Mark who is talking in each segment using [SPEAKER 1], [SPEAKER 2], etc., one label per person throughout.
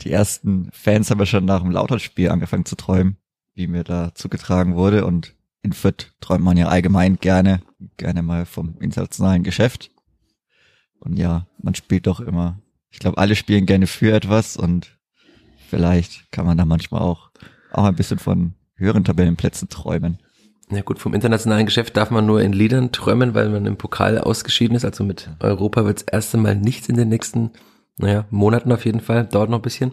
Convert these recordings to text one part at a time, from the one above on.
[SPEAKER 1] Die ersten Fans haben ja schon nach dem Lautern-Spiel angefangen zu träumen, wie mir da zugetragen wurde. Und in Fürth träumt man ja allgemein gerne, gerne mal vom internationalen Geschäft. Und ja, man spielt doch immer. Ich glaube, alle spielen gerne für etwas und vielleicht kann man da manchmal auch, auch ein bisschen von höheren Tabellenplätzen träumen.
[SPEAKER 2] Ja gut, vom internationalen Geschäft darf man nur in Liedern träumen, weil man im Pokal ausgeschieden ist. Also mit Europa wird das erste Mal nichts in den nächsten, naja, Monaten auf jeden Fall. Dauert noch ein bisschen.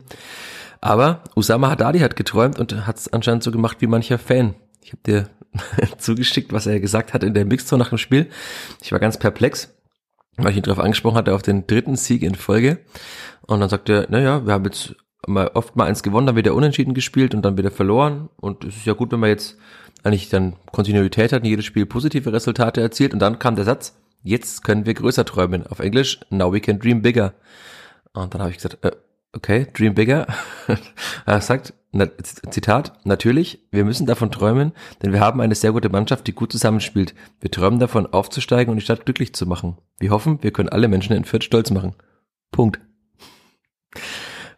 [SPEAKER 2] Aber Usama Haddadi hat geträumt und hat es anscheinend so gemacht wie mancher Fan. Ich habe dir zugeschickt, was er gesagt hat in der Mixtour nach dem Spiel. Ich war ganz perplex, weil ich ihn darauf angesprochen hatte, auf den dritten Sieg in Folge. Und dann sagte er, naja, wir haben jetzt mal oft mal eins gewonnen, dann wieder unentschieden gespielt und dann wieder verloren. Und es ist ja gut, wenn man jetzt eigentlich dann Kontinuität hat und jedes Spiel positive Resultate erzielt. Und dann kam der Satz, jetzt können wir größer träumen. Auf Englisch, now we can dream bigger. Und dann habe ich gesagt, äh, okay, dream bigger. er sagt, na, Zitat, natürlich, wir müssen davon träumen, denn wir haben eine sehr gute Mannschaft, die gut zusammenspielt. Wir träumen davon, aufzusteigen und die Stadt glücklich zu machen. Wir hoffen, wir können alle Menschen in Fürth stolz machen. Punkt.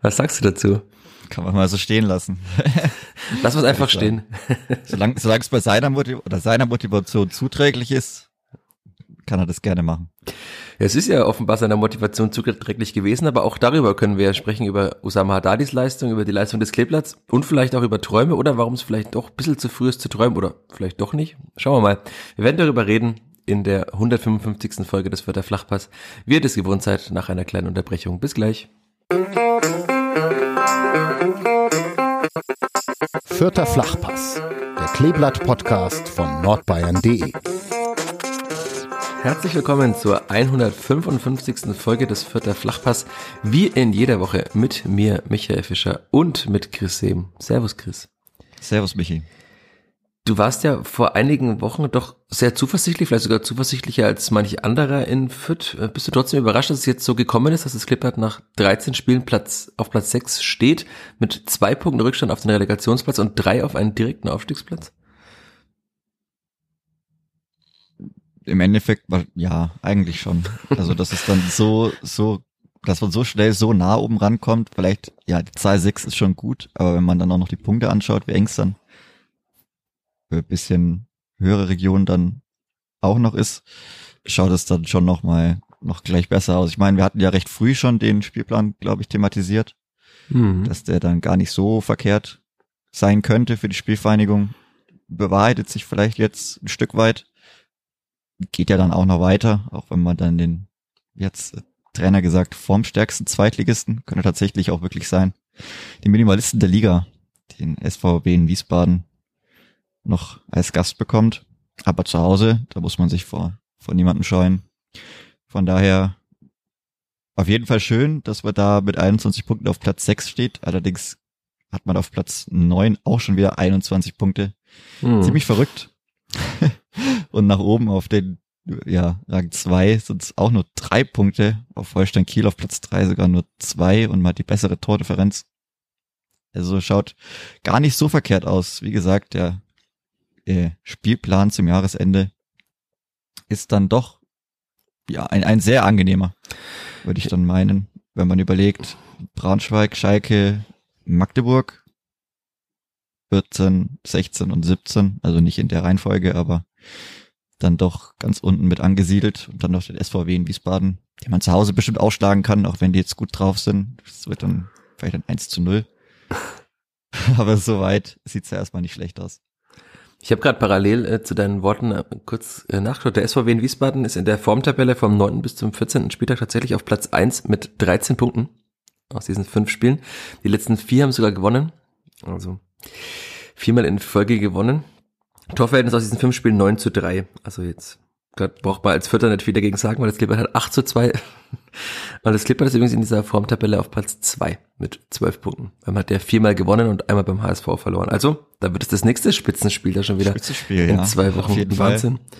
[SPEAKER 2] Was sagst du dazu?
[SPEAKER 1] Kann man mal so stehen lassen.
[SPEAKER 2] Lass uns einfach stehen.
[SPEAKER 1] Solange, solange es bei seiner, Motiv oder seiner Motivation zuträglich ist, kann er das gerne machen.
[SPEAKER 2] Es ist ja offenbar seiner Motivation zuträglich gewesen, aber auch darüber können wir ja sprechen, über Usama Haddadis Leistung, über die Leistung des Kleeblatts und vielleicht auch über Träume oder warum es vielleicht doch ein bisschen zu früh ist zu träumen oder vielleicht doch nicht. Schauen wir mal. Wir werden darüber reden in der 155. Folge des Vierter Flachpass. Wie ihr das gewohnt seid, nach einer kleinen Unterbrechung. Bis gleich.
[SPEAKER 3] Vierter Flachpass, der Kleeblatt-Podcast von nordbayern.de.
[SPEAKER 2] Herzlich willkommen zur 155. Folge des Vierter Flachpass, wie in jeder Woche mit mir, Michael Fischer und mit Chris Sehm. Servus, Chris.
[SPEAKER 1] Servus, Michi.
[SPEAKER 2] Du warst ja vor einigen Wochen doch sehr zuversichtlich, vielleicht sogar zuversichtlicher als manch anderer in Fürth. Bist du trotzdem überrascht, dass es jetzt so gekommen ist, dass das Klippert nach 13 Spielen Platz, auf Platz 6 steht, mit zwei Punkten Rückstand auf den Relegationsplatz und drei auf einen direkten Aufstiegsplatz?
[SPEAKER 1] Im Endeffekt, ja, eigentlich schon. Also, dass es dann so, so, dass man so schnell so nah oben rankommt, vielleicht, ja, die Zahl 6 ist schon gut, aber wenn man dann auch noch die Punkte anschaut, wie eng es dann für bisschen höhere Regionen dann auch noch ist, schaut es dann schon noch mal noch gleich besser aus. Ich meine, wir hatten ja recht früh schon den Spielplan, glaube ich, thematisiert, mhm. dass der dann gar nicht so verkehrt sein könnte für die Spielvereinigung. Bewahrheitet sich vielleicht jetzt ein Stück weit. Geht ja dann auch noch weiter, auch wenn man dann den, jetzt Trainer gesagt, formstärksten Zweitligisten, könnte tatsächlich auch wirklich sein. Die Minimalisten der Liga, den SVB in Wiesbaden, noch als Gast bekommt. Aber zu Hause, da muss man sich vor, vor niemandem scheuen. Von daher auf jeden Fall schön, dass man da mit 21 Punkten auf Platz 6 steht. Allerdings hat man auf Platz 9 auch schon wieder 21 Punkte. Hm. Ziemlich verrückt. Und nach oben auf den ja, Rang 2 sind es auch nur drei Punkte. Auf Holstein Kiel auf Platz 3 sogar nur zwei und hat die bessere Tordifferenz. Also schaut gar nicht so verkehrt aus. Wie gesagt, der äh, Spielplan zum Jahresende ist dann doch ja ein, ein sehr angenehmer, würde ich dann meinen, wenn man überlegt, Braunschweig, Schalke, Magdeburg, 14, 16 und 17, also nicht in der Reihenfolge, aber dann doch ganz unten mit angesiedelt und dann noch den SVW in Wiesbaden, den man zu Hause bestimmt ausschlagen kann, auch wenn die jetzt gut drauf sind. Das wird dann vielleicht ein 1 zu 0. aber soweit sieht's ja erstmal nicht schlecht aus.
[SPEAKER 2] Ich habe gerade parallel äh, zu deinen Worten äh, kurz äh, nachgeschaut. Der SVW in Wiesbaden ist in der Formtabelle vom 9. bis zum 14. Spieltag tatsächlich auf Platz 1 mit 13 Punkten aus diesen fünf Spielen. Die letzten vier haben sogar gewonnen. Also viermal in Folge gewonnen. Torverhältnis aus diesen fünf Spielen 9 zu 3. Also jetzt braucht man als Vierter nicht viel dagegen sagen, weil das Clippert hat 8 zu 2. Und das Clippert ist übrigens in dieser Formtabelle auf Platz 2 mit 12 Punkten. Man hat ja viermal gewonnen und einmal beim HSV verloren. Also, da wird es das nächste Spitzenspiel da schon wieder
[SPEAKER 1] Spitzenspiel,
[SPEAKER 2] in
[SPEAKER 1] ja.
[SPEAKER 2] zwei Wochen.
[SPEAKER 1] Auf jeden
[SPEAKER 2] Wahnsinn.
[SPEAKER 1] Fall.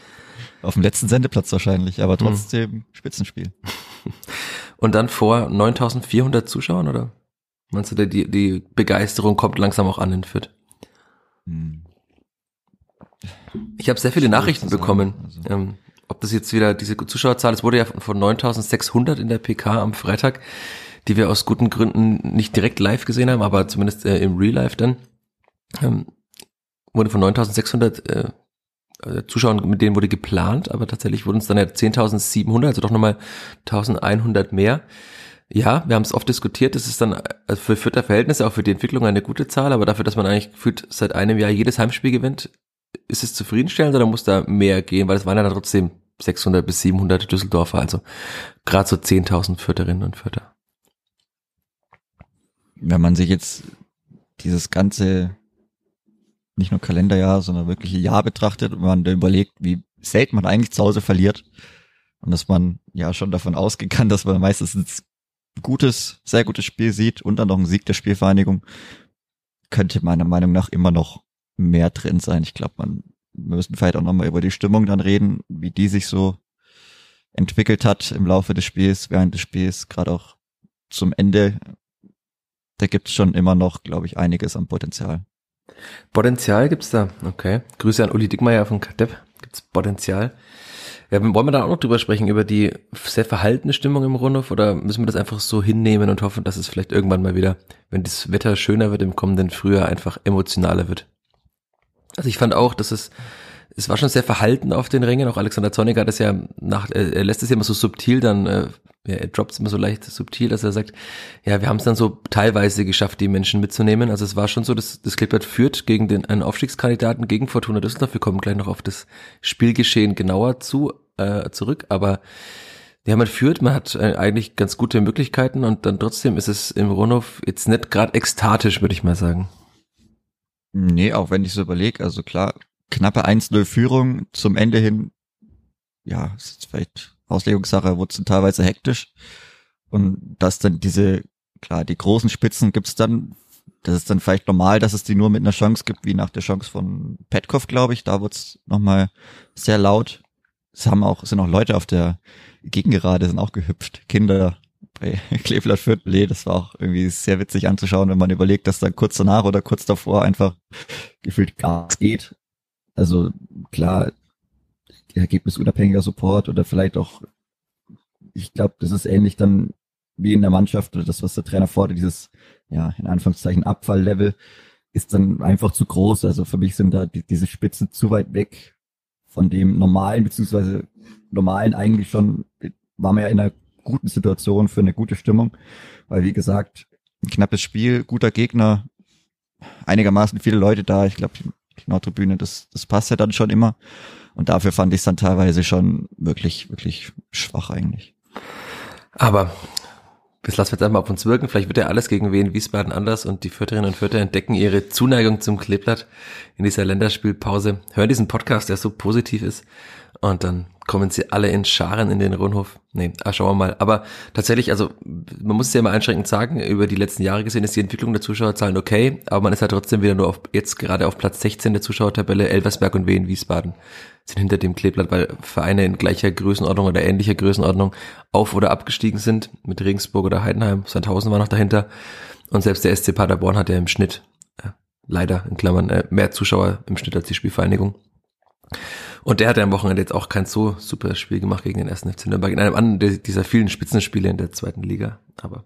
[SPEAKER 1] Auf dem letzten Sendeplatz wahrscheinlich, aber trotzdem Spitzenspiel.
[SPEAKER 2] Und dann vor 9400 Zuschauern, oder? Meinst du, die, die Begeisterung kommt langsam auch an in Fürth?
[SPEAKER 1] Hm.
[SPEAKER 2] Ich habe sehr viele Nachrichten bekommen.
[SPEAKER 1] Also-
[SPEAKER 2] Ähm, ob das jetzt wieder diese Zuschauerzahl, es wurde ja von, von 9600 in der PK am Freitag, die wir aus guten Gründen nicht direkt live gesehen haben, aber zumindest äh, im Real Life dann, ähm, wurde von 9600 äh, äh, Zuschauern, mit denen wurde geplant, aber tatsächlich wurden es dann ja 10.700, also doch nochmal 1100 mehr. Ja, wir haben es oft diskutiert, das ist dann äh, für Fürther Verhältnisse, auch für die Entwicklung eine gute Zahl, aber dafür, dass man eigentlich gefühlt seit einem Jahr jedes Heimspiel gewinnt, ist es zufriedenstellend oder muss da mehr gehen? Weil es waren ja dann trotzdem 600 bis 700 Düsseldorfer, also gerade so 10.000 Fürtherinnen und Fürther.
[SPEAKER 1] Wenn man sich jetzt dieses ganze, nicht nur Kalenderjahr, sondern wirkliche Jahr betrachtet und man da überlegt, wie selten man eigentlich zu Hause verliert und dass man ja schon davon ausgehen kann, dass man meistens gutes, sehr gutes Spiel sieht und dann noch ein Sieg der Spielvereinigung, könnte meiner Meinung nach immer noch mehr drin sein. Ich glaube, man wir müssen vielleicht auch nochmal über die Stimmung dann reden, wie die sich so entwickelt hat im Laufe des Spiels, während des Spiels, gerade auch zum Ende. Da gibt es schon immer noch, glaube ich, einiges an Potenzial.
[SPEAKER 2] Potenzial gibt's da, okay. Grüße an Uli Dickmeyer von Kadepp. Gibt's Potenzial? Ja, wollen wir da auch noch drüber sprechen, über die sehr verhaltene Stimmung im Rundhof oder müssen wir das einfach so hinnehmen und hoffen, dass es vielleicht irgendwann mal wieder, wenn das Wetter schöner wird im kommenden Frühjahr, einfach emotionaler wird? Also ich fand auch, dass es, es war schon sehr verhalten auf den Rängen. Auch Alexander Zornig hat es ja nach, äh, er lässt es ja immer so subtil dann, äh, er droppt es immer so leicht subtil, dass er sagt, ja, wir haben es dann so teilweise geschafft, die Menschen mitzunehmen. Also es war schon so, dass das Klippert führt gegen den einen Aufstiegskandidaten gegen Fortuna Düsseldorf. Wir kommen gleich noch auf das Spielgeschehen genauer zu äh, zurück, aber ja, man führt, man hat äh, eigentlich ganz gute Möglichkeiten und dann trotzdem ist es im Rundhof jetzt nicht gerade ekstatisch, würde ich mal sagen.
[SPEAKER 1] Nee, auch wenn ich so überlege, also klar, knappe 1-0 Führung zum Ende hin, ja, ist jetzt vielleicht Auslegungssache, wurde es teilweise hektisch. Und dass dann diese, klar, die großen Spitzen gibt's dann, das ist dann vielleicht normal, dass es die nur mit einer Chance gibt, wie nach der Chance von Petkov, glaube ich. Da wurde es nochmal sehr laut. Es haben auch, sind auch Leute auf der Gegengerade, sind auch gehüpft. Kinder bei Kleeblatt nee, das war auch irgendwie sehr witzig anzuschauen, wenn man überlegt, dass dann kurz danach oder kurz davor einfach gefühlt Gas geht. Also klar, ergebnisunabhängiger Support oder vielleicht auch, ich glaube, das ist ähnlich dann wie in der Mannschaft oder das, was der Trainer fordert, dieses, ja, in Anführungszeichen Abfalllevel ist dann einfach zu groß. Also für mich sind da die, diese Spitzen zu weit weg von dem normalen, beziehungsweise normalen eigentlich schon, waren wir ja in einer guten Situation für eine gute Stimmung, weil wie gesagt, ein knappes Spiel, guter Gegner, einigermaßen viele Leute da. Ich glaube, Nordtribüne, das, das passt ja dann schon immer. Und dafür fand ich es dann teilweise schon wirklich, wirklich schwach eigentlich.
[SPEAKER 2] Aber das lassen wir jetzt einmal auf uns wirken. Vielleicht wird ja alles gegen Wien Wiesbaden anders und die Fürtherinnen und Fürther entdecken ihre Zuneigung zum Kleeblatt in dieser Länderspielpause. Hören diesen Podcast, der so positiv ist. Und dann kommen sie alle in Scharen in den Rundhof. Nee, ah, schauen wir mal. Aber tatsächlich, also man muss es ja mal einschränkend sagen, über die letzten Jahre gesehen ist die Entwicklung der Zuschauerzahlen okay, aber man ist halt trotzdem wieder nur auf jetzt gerade auf Platz 16 der Zuschauertabelle. Elversberg und Wien Wiesbaden sind hinter dem Kleeblatt, weil Vereine in gleicher Größenordnung oder ähnlicher Größenordnung auf- oder abgestiegen sind. Mit Regensburg oder Heidenheim. Sandhausen war noch dahinter. Und selbst der SC Paderborn hat ja im Schnitt, äh, leider in Klammern, äh, mehr Zuschauer im Schnitt als die Spielvereinigung. Und der hat ja am Wochenende jetzt auch kein so super Spiel gemacht gegen den ersten FC Nürnberg, in einem anderen dieser vielen Spitzenspiele in der zweiten Liga. Aber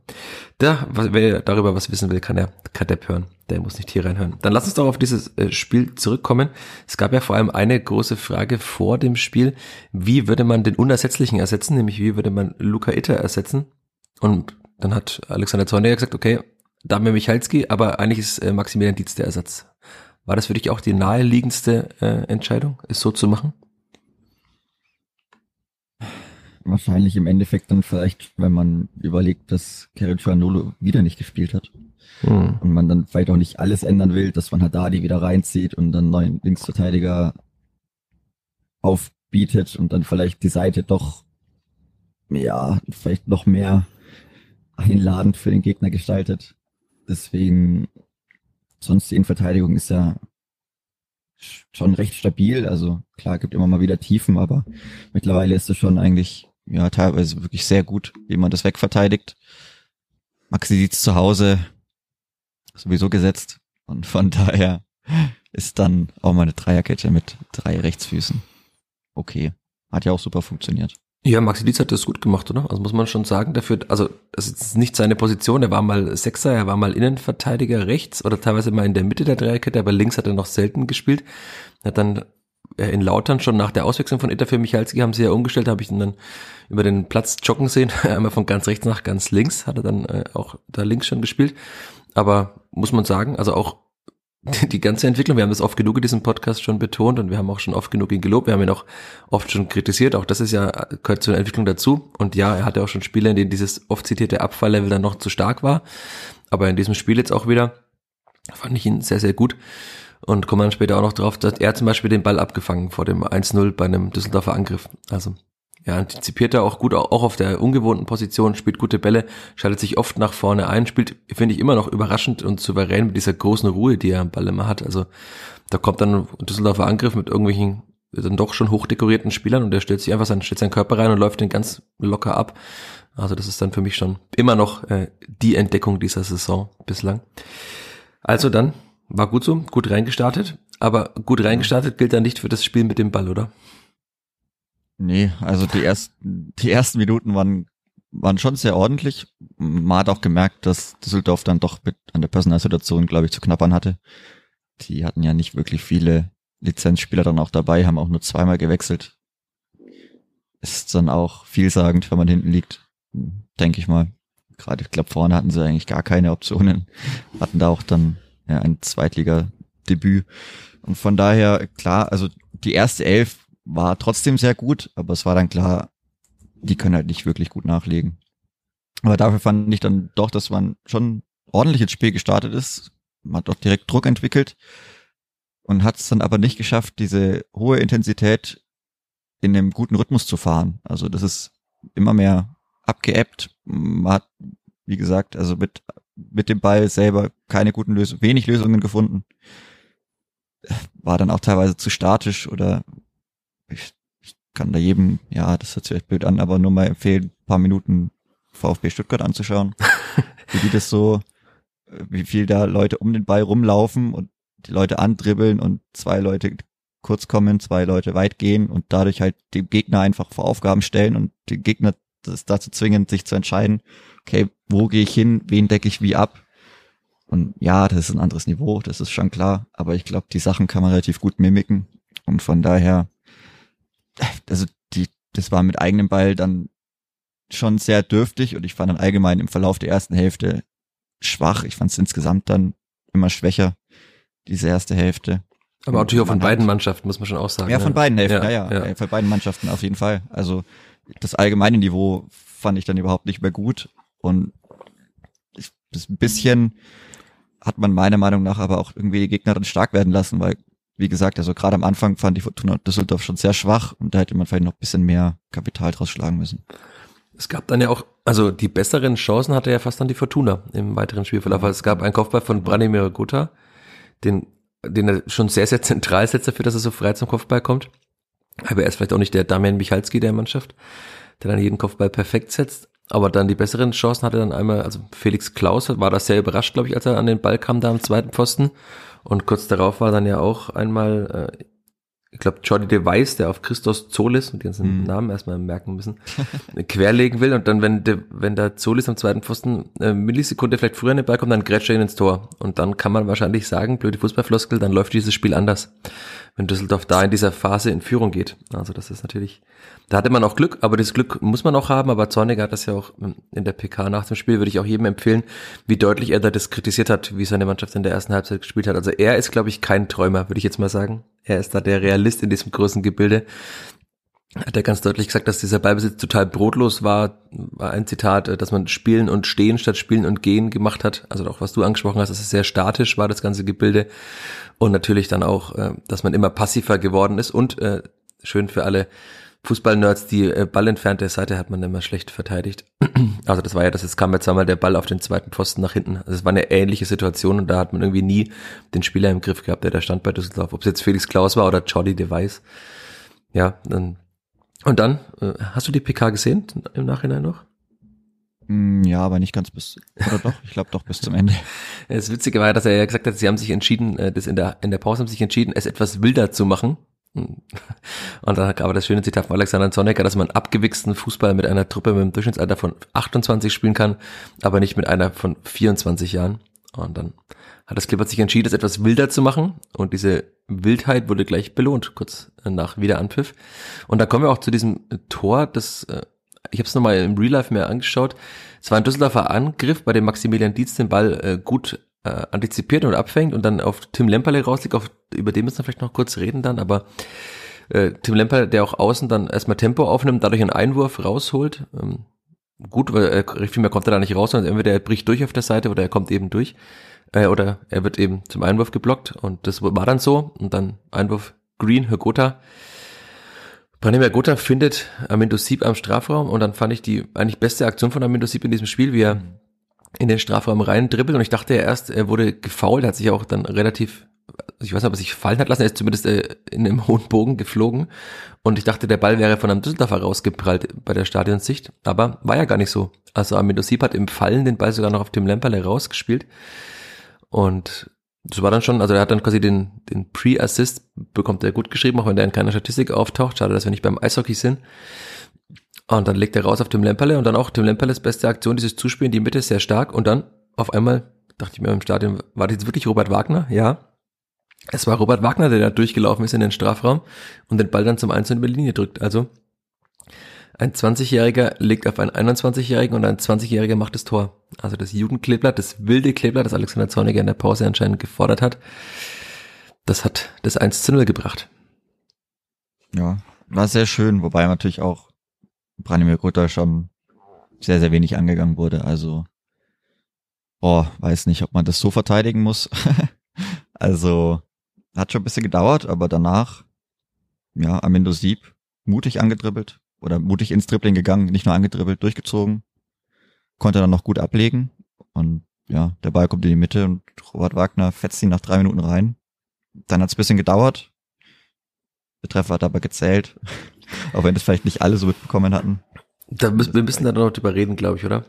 [SPEAKER 2] da, wer darüber was wissen will, kann er Kadepp hören. Der muss nicht hier reinhören. Dann lass uns doch auf dieses äh, Spiel zurückkommen. Es gab ja vor allem eine große Frage vor dem Spiel. Wie würde man den Unersetzlichen ersetzen? Nämlich wie würde man Luca Itter ersetzen? Und dann hat Alexander Zorniger gesagt, okay, Damir Michalski, aber eigentlich ist äh, Maximilian Dietz der Ersatz. War das für dich auch die naheliegendste äh, Entscheidung, es so zu machen?
[SPEAKER 1] Wahrscheinlich im Endeffekt dann vielleicht, wenn man überlegt, dass Karen Cianolo wieder nicht gespielt hat.
[SPEAKER 2] Hm.
[SPEAKER 1] Und man dann vielleicht auch nicht alles ändern will, dass man Haddadi wieder reinzieht und dann neuen Linksverteidiger auf bietet und dann vielleicht die Seite doch, ja, vielleicht noch mehr einladend für den Gegner gestaltet. Deswegen, sonst die Innenverteidigung ist ja schon recht stabil. Also klar, gibt immer mal wieder Tiefen, aber mittlerweile ist es schon eigentlich ja teilweise wirklich sehr gut, wie man das wegverteidigt. Maxi sieht's zu Hause sowieso gesetzt und von daher ist dann auch mal eine Dreierkette mit drei Rechtsfüßen. Okay, hat ja auch super funktioniert.
[SPEAKER 2] Ja, Maxi Dietz hat das gut gemacht, oder? Also muss man schon sagen, dafür, also das ist nicht seine Position, er war mal Sechser, er war mal Innenverteidiger rechts oder teilweise mal in der Mitte der Dreierkette, aber links hat er noch selten gespielt. Er hat dann in Lautern schon nach der Auswechslung von Inter für Michalski haben sie ja umgestellt, habe ich ihn dann über den Platz joggen sehen, einmal von ganz rechts nach ganz links, hat er dann äh, auch da links schon gespielt. Aber muss man sagen, also auch die ganze Entwicklung, wir haben das oft genug in diesem Podcast schon betont und wir haben auch schon oft genug ihn gelobt, wir haben ihn auch oft schon kritisiert, auch das ist ja, gehört zur Entwicklung dazu. Und ja, er hatte auch schon Spiele, in denen dieses oft zitierte Abfalllevel dann noch zu stark war, aber in diesem Spiel jetzt auch wieder fand ich ihn sehr, sehr gut. Und kommen dann später auch noch drauf, dass er zum Beispiel den Ball abgefangen vor dem 1-0 bei einem Düsseldorfer Angriff, also ja, antizipiert er auch gut, auch auf der ungewohnten Position, spielt gute Bälle, schaltet sich oft nach vorne ein, spielt, finde ich, immer noch überraschend und souverän mit dieser großen Ruhe, die er am Ball immer hat. Also da kommt dann ein Düsseldorfer Angriff mit irgendwelchen dann doch schon hochdekorierten Spielern und er stellt sich einfach seinen, stellt seinen Körper rein und läuft den ganz locker ab. Also das ist dann für mich schon immer noch äh, die Entdeckung dieser Saison bislang. Also dann, war gut so, gut reingestartet, aber gut reingestartet gilt dann nicht für das Spiel mit dem Ball, oder?
[SPEAKER 1] Nee, also die ersten, die ersten Minuten waren, waren schon sehr ordentlich. Man hat auch gemerkt, dass Düsseldorf dann doch mit an der Personalsituation, glaube ich, zu knappern hatte. Die hatten ja nicht wirklich viele Lizenzspieler dann auch dabei, haben auch nur zweimal gewechselt. Ist dann auch vielsagend, wenn man hinten liegt, denke ich mal. Gerade, ich glaube, vorne hatten sie eigentlich gar keine Optionen. Hatten da auch dann ja, ein Zweitliga-Debüt. Und von daher, klar, also die erste Elf war trotzdem sehr gut, aber es war dann klar, die können halt nicht wirklich gut nachlegen. Aber dafür fand ich dann doch, dass man schon ordentlich ins Spiel gestartet ist. Man hat doch direkt Druck entwickelt und hat es dann aber nicht geschafft, diese hohe Intensität in einem guten Rhythmus zu fahren. Also das ist immer mehr abgeebbt. Man hat, wie gesagt, also mit, mit dem Ball selber keine guten Lösungen, wenig Lösungen gefunden. War dann auch teilweise zu statisch oder ich, ich kann da jedem, ja, das hört sich echt blöd an, aber nur mal empfehlen, paar Minuten VfB Stuttgart anzuschauen. wie die das so, wie viel da Leute um den Ball rumlaufen und die Leute andribbeln und zwei Leute kurz kommen, zwei Leute weit gehen und dadurch halt den Gegner einfach vor Aufgaben stellen und den Gegner das dazu zwingen, sich zu entscheiden, okay, wo gehe ich hin, wen decke ich wie ab. Und ja, das ist ein anderes Niveau, das ist schon klar, aber ich glaube, die Sachen kann man relativ gut mimiken und von daher also die, das war mit eigenem Ball dann schon sehr dürftig und ich fand dann allgemein im Verlauf der ersten Hälfte schwach. Ich fand es insgesamt dann immer schwächer, diese erste Hälfte.
[SPEAKER 2] Aber natürlich auch von beiden Mannschaften, muss man schon auch sagen.
[SPEAKER 1] Ja, von ne? beiden Hälften, ja, ja, ja, ja. Von beiden Mannschaften auf jeden Fall. Also das allgemeine Niveau fand ich dann überhaupt nicht mehr gut und das ein bisschen hat man meiner Meinung nach aber auch irgendwie die Gegner dann stark werden lassen, weil wie gesagt, also gerade am Anfang fand ich Fortuna Düsseldorf schon sehr schwach und da hätte man vielleicht noch ein bisschen mehr Kapital draus schlagen müssen.
[SPEAKER 2] Es gab dann ja auch, also die besseren Chancen hatte ja fast dann die Fortuna im weiteren Spielverlauf. Also es gab einen Kopfball von Branimir Gutta, den, den er schon sehr, sehr zentral setzt dafür, dass er so frei zum Kopfball kommt. Aber er ist vielleicht auch nicht der Damian Michalski der Mannschaft, der dann jeden Kopfball perfekt setzt. Aber dann die besseren Chancen hatte dann einmal, also Felix Klaus war da sehr überrascht, glaube ich, als er an den Ball kam da am zweiten Pfosten und kurz darauf war dann ja auch einmal, äh, ich glaube, Jordi de Weiss, der auf Christos Zolis, mit ganzen mhm. Namen erstmal merken müssen, querlegen will. Und dann, wenn, de, wenn der Zolis am zweiten Pfosten äh, Millisekunde vielleicht früher in den Ball kommt, dann grätscht er ihn ins Tor. Und dann kann man wahrscheinlich sagen, blöde Fußballfloskel, dann läuft dieses Spiel anders, wenn Düsseldorf da in dieser Phase in Führung geht. Also das ist natürlich da hatte man auch Glück, aber das Glück muss man auch haben. Aber Zorniger hat das ja auch in der PK nach dem Spiel, würde ich auch jedem empfehlen, wie deutlich er da das kritisiert hat, wie seine Mannschaft in der ersten Halbzeit gespielt hat. Also er ist, glaube ich, kein Träumer, würde ich jetzt mal sagen. Er ist da der Realist in diesem großen Gebilde. Hat er ganz deutlich gesagt, dass dieser Ballbesitz total brotlos war, war ein Zitat, dass man spielen und stehen statt spielen und gehen gemacht hat. Also auch was du angesprochen hast, dass es sehr statisch war, das ganze Gebilde. Und natürlich dann auch, äh, dass man immer passiver geworden ist und äh, schön für alle Fußballnerds, die äh, ballentfernte Seite hat man immer schlecht verteidigt. Also das war ja, das es kam ja zweimal der Ball auf den zweiten Pfosten nach hinten. Also es war eine ähnliche Situation und da hat man irgendwie nie den Spieler im Griff gehabt, der da stand bei Düsseldorf. Ob es jetzt Felix Klaus war oder Jordi Device. Ja, dann und dann, äh, hast du die PK gesehen im Nachhinein noch?
[SPEAKER 1] Mm, Ja, aber nicht ganz bis, oder doch? Ich glaube doch bis zum Ende.
[SPEAKER 2] Das Witzige war, dass er ja gesagt hat, sie haben sich entschieden, äh, das in der, in der Pause haben sich entschieden, es etwas wilder zu machen. Und dann gab er das schöne Zitat von Alexander Zonecker, dass man abgewichsten Fußball mit einer Truppe mit einem Durchschnittsalter von 28 spielen kann, aber nicht mit einer von 24 Jahren. Und dann hat das Clippert sich entschieden, es etwas wilder zu machen. Und diese Wildheit wurde gleich belohnt, kurz nach Wiederanpfiff. Und dann kommen wir auch zu diesem Tor, das, äh, ich habe es nochmal im Real Life mehr angeschaut. Es war ein Düsseldorfer Angriff, bei dem Maximilian Dietz den Ball äh, gut äh, antizipiert und abfängt und dann auf Tim Lemperle rauslegt, auf, über den müssen wir vielleicht noch kurz reden dann, aber äh, Tim Lemperle, der auch außen dann erstmal Tempo aufnimmt, dadurch einen Einwurf rausholt. Ähm, gut, weil äh, viel mehr kommt er da nicht raus, sondern entweder er bricht durch auf der Seite oder er kommt eben durch. Äh, oder er wird eben zum Einwurf geblockt und das war dann so. Und dann Einwurf Green, Hörgotha. Branimir Gotha findet Amindo Sieb am Strafraum und dann fand ich die eigentlich beste Aktion von Amindo Sieb in diesem Spiel, wie er in den Strafraum rein dribbelt und ich dachte ja erst, er wurde gefault, hat sich auch dann relativ, ich weiß nicht, ob er sich fallen hat lassen, er ist zumindest äh, in einem hohen Bogen geflogen und ich dachte, der Ball wäre von einem Düsseldorfer rausgeprallt bei der Stadionsicht, aber war ja gar nicht so. Also Amindo Sieb hat im Fallen den Ball sogar noch auf dem Lemperle rausgespielt und das war dann schon, also er hat dann quasi den, den Pre-Assist, bekommt er gut geschrieben, auch wenn der in keiner Statistik auftaucht. Schade, dass wir nicht beim Eishockey sind. Und dann legt er raus auf Tim Lemperle und dann auch Tim Lemperles beste Aktion, dieses Zuspielen, die Mitte sehr stark und dann auf einmal dachte ich mir im Stadion, war das jetzt wirklich Robert Wagner? Ja. Es war Robert Wagner, der da durchgelaufen ist in den Strafraum und den Ball dann zum 1 in die Linie drückt. Also ein 20-Jähriger legt auf einen 21-Jährigen und ein 20-Jähriger macht das Tor. Also das Jugendkleeblatt, das wilde Kleeblatt, das Alexander Zorniger in der Pause anscheinend gefordert hat, das hat das 1 zu 0 gebracht.
[SPEAKER 1] Ja, war sehr schön, wobei natürlich auch Branimir Gotha schon sehr, sehr wenig angegangen wurde. Also, boah, weiß nicht, ob man das so verteidigen muss. also, hat schon ein bisschen gedauert, aber danach, ja, Amindo Sieb, mutig angedribbelt oder mutig ins Dribbling gegangen, nicht nur angedribbelt, durchgezogen, konnte dann noch gut ablegen und ja, der Ball kommt in die Mitte und Robert Wagner fetzt ihn nach drei Minuten rein. Dann hat es ein bisschen gedauert. Betreffer hat aber gezählt, auch wenn das vielleicht nicht alle so mitbekommen hatten.
[SPEAKER 2] Da müssen, wir müssen da noch drüber reden, glaube ich, oder?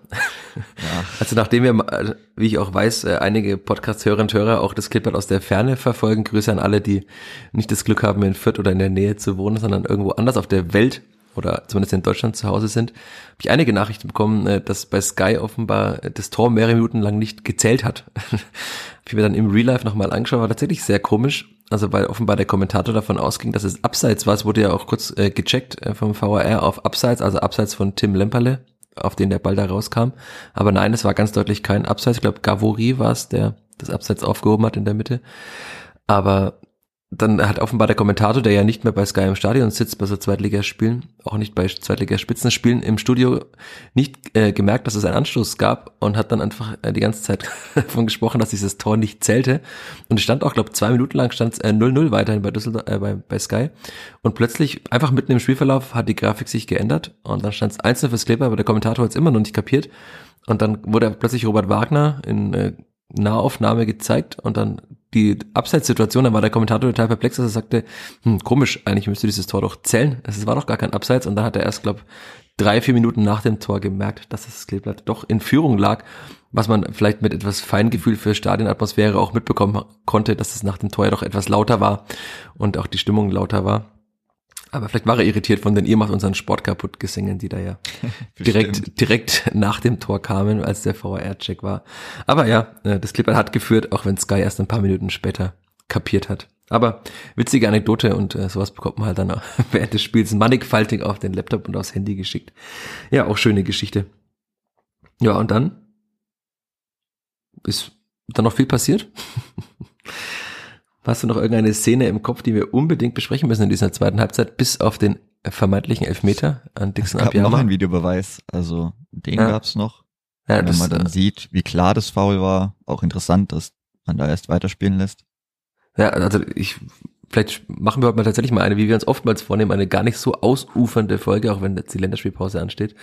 [SPEAKER 1] Ja.
[SPEAKER 2] Also nachdem wir, äh, wie ich auch weiß, äh, einige Podcast-Hörerinnen und Hörer auch das Clippert aus der Ferne verfolgen, Grüße an alle, die nicht das Glück haben, in Fürth oder in der Nähe zu wohnen, sondern irgendwo anders auf der Welt oder zumindest in Deutschland zu Hause sind, habe ich einige Nachrichten bekommen, äh, dass bei Sky offenbar das Tor mehrere Minuten lang nicht gezählt hat. ich mir dann im Real Life nochmal angeschaut, war tatsächlich sehr komisch. Also weil offenbar der Kommentator davon ausging, dass es abseits war. Es wurde ja auch kurz äh, gecheckt äh, vom VAR auf abseits, also abseits von Tim Lemperle, auf den der Ball da rauskam. Aber nein, es war ganz deutlich kein Abseits. Ich glaube, Gavori war es, der das Abseits aufgehoben hat in der Mitte. Aber dann hat offenbar der Kommentator, der ja nicht mehr bei Sky im Stadion sitzt, bei so Zweitligaspielen, auch nicht bei Zweitligaspitzenspielen im Studio, nicht äh, gemerkt, dass es einen Anstoß gab und hat dann einfach äh, die ganze Zeit davon gesprochen, dass dieses Tor nicht zählte. Und es stand auch, glaube zwei Minuten lang stand es äh, 0-0 weiterhin bei Düsseldorf, äh, bei, bei Sky. Und plötzlich, einfach mitten im Spielverlauf, hat die Grafik sich geändert und dann stand es einzeln fürs Kleber, aber der Kommentator hat es immer noch nicht kapiert. Und dann wurde plötzlich Robert Wagner in äh, Nahaufnahme gezeigt und dann die Abseitssituation, da war der Kommentator total perplex, dass er sagte, hm, komisch, eigentlich müsste dieses Tor doch zählen. Es war doch gar kein Abseits und dann hat er erst, glaube drei, vier Minuten nach dem Tor gemerkt, dass das Kleeblatt doch in Führung lag, was man vielleicht mit etwas Feingefühl für Stadionatmosphäre auch mitbekommen konnte, dass es nach dem Tor ja doch etwas lauter war und auch die Stimmung lauter war. Aber vielleicht war er irritiert von den ihr macht unseren Sport kaputt Gesängen, die da ja direkt, direkt nach dem Tor kamen, als der VR-Check war. Aber ja, äh, das Clipper hat geführt, auch wenn Sky erst ein paar Minuten später kapiert hat. Aber witzige Anekdote und äh, sowas bekommt man halt dann auch während des Spiels mannigfaltig auf den Laptop und aufs Handy geschickt. Ja, auch schöne Geschichte. Ja, und dann ist dann noch viel passiert. Hast du noch irgendeine Szene im Kopf, die wir unbedingt besprechen müssen in dieser zweiten Halbzeit, bis auf den vermeintlichen Elfmeter an Dixon
[SPEAKER 1] Es gab noch
[SPEAKER 2] Abiyama?
[SPEAKER 1] einen Videobeweis, also den
[SPEAKER 2] Ja.
[SPEAKER 1] gab's noch.
[SPEAKER 2] Ja,
[SPEAKER 1] Wenn man dann
[SPEAKER 2] äh,
[SPEAKER 1] sieht, wie klar das Foul war, auch interessant, dass man da erst weiterspielen lässt.
[SPEAKER 2] ja, also ich vielleicht machen wir heute mal tatsächlich mal eine, wie wir uns oftmals vornehmen, eine gar nicht so ausufernde Folge, auch wenn jetzt die Länderspielpause ansteht.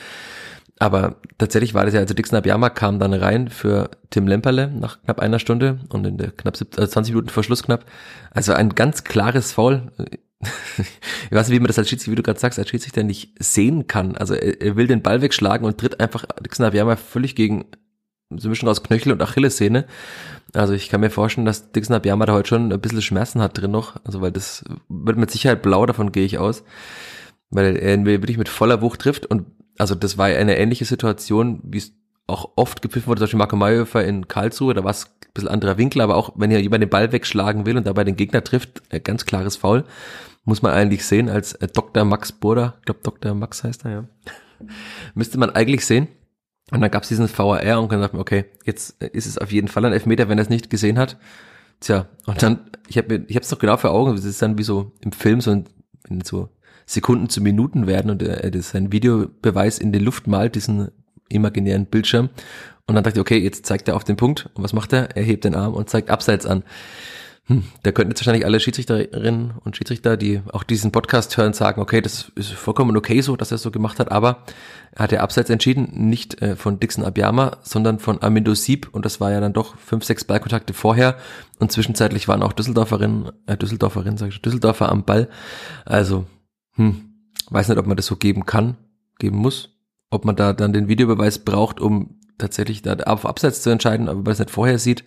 [SPEAKER 2] Aber tatsächlich war das ja, also Dixon Abiyama kam dann rein für Tim Lemperle nach knapp einer Stunde und in der knapp 20 äh, Minuten vor Schluss knapp. Also ein ganz klares Foul. ich weiß nicht, wie man das als Schiedsrichter, wie du gerade sagst, als Schiedsrichter nicht sehen kann. Also er, will den Ball wegschlagen und tritt einfach Dixon Abiyama völlig gegen so Mischung aus Knöchel und Achillessehne. Also ich kann mir vorstellen, dass Dixon Abiyama da heute schon ein bisschen Schmerzen hat drin noch. Also weil das wird mit Sicherheit blau, davon gehe ich aus. Weil er wirklich mit voller Wucht trifft und also das war eine ähnliche Situation, wie es auch oft gepfiffen wurde, zum Beispiel Marco Mayhofer in Karlsruhe, da war es ein bisschen anderer Winkel, aber auch wenn ihr jemand den Ball wegschlagen will und dabei den Gegner trifft, ganz klares Foul, muss man eigentlich sehen als äh, Dr. Max Burda, ich glaube Dr. Max heißt er, ja. Müsste man eigentlich sehen. Und dann gab es diesen VAR und dann dachte man, okay, jetzt ist es auf jeden Fall ein Elfmeter, wenn er es nicht gesehen hat. Tja, und dann, ich habe ich habe es noch genau vor Augen, es ist dann wie so im Film so, ein, so Sekunden zu Minuten werden und er, das sein Videobeweis in die Luft malt, diesen imaginären Bildschirm. Und dann dachte ich, okay, jetzt zeigt er auf den Punkt. Und was macht er? Er hebt den Arm und zeigt abseits an. Hm, da könnten jetzt wahrscheinlich alle Schiedsrichterinnen und Schiedsrichter, die auch diesen Podcast hören, sagen, okay, das ist vollkommen okay so, dass er es so gemacht hat, aber er hat ja abseits entschieden, nicht äh, von Dixon Abiyama, sondern von Amindo Sieb und das war ja dann doch fünf, sechs Ballkontakte vorher und zwischenzeitlich waren auch Düsseldorferinnen, äh, Düsseldorferinnen, sag ich, Düsseldorfer am Ball. Also hm, weiß nicht, ob man das so geben kann, geben muss, ob man da dann den Videobeweis braucht, um tatsächlich da auf Abseits zu entscheiden, aber man es nicht vorher sieht.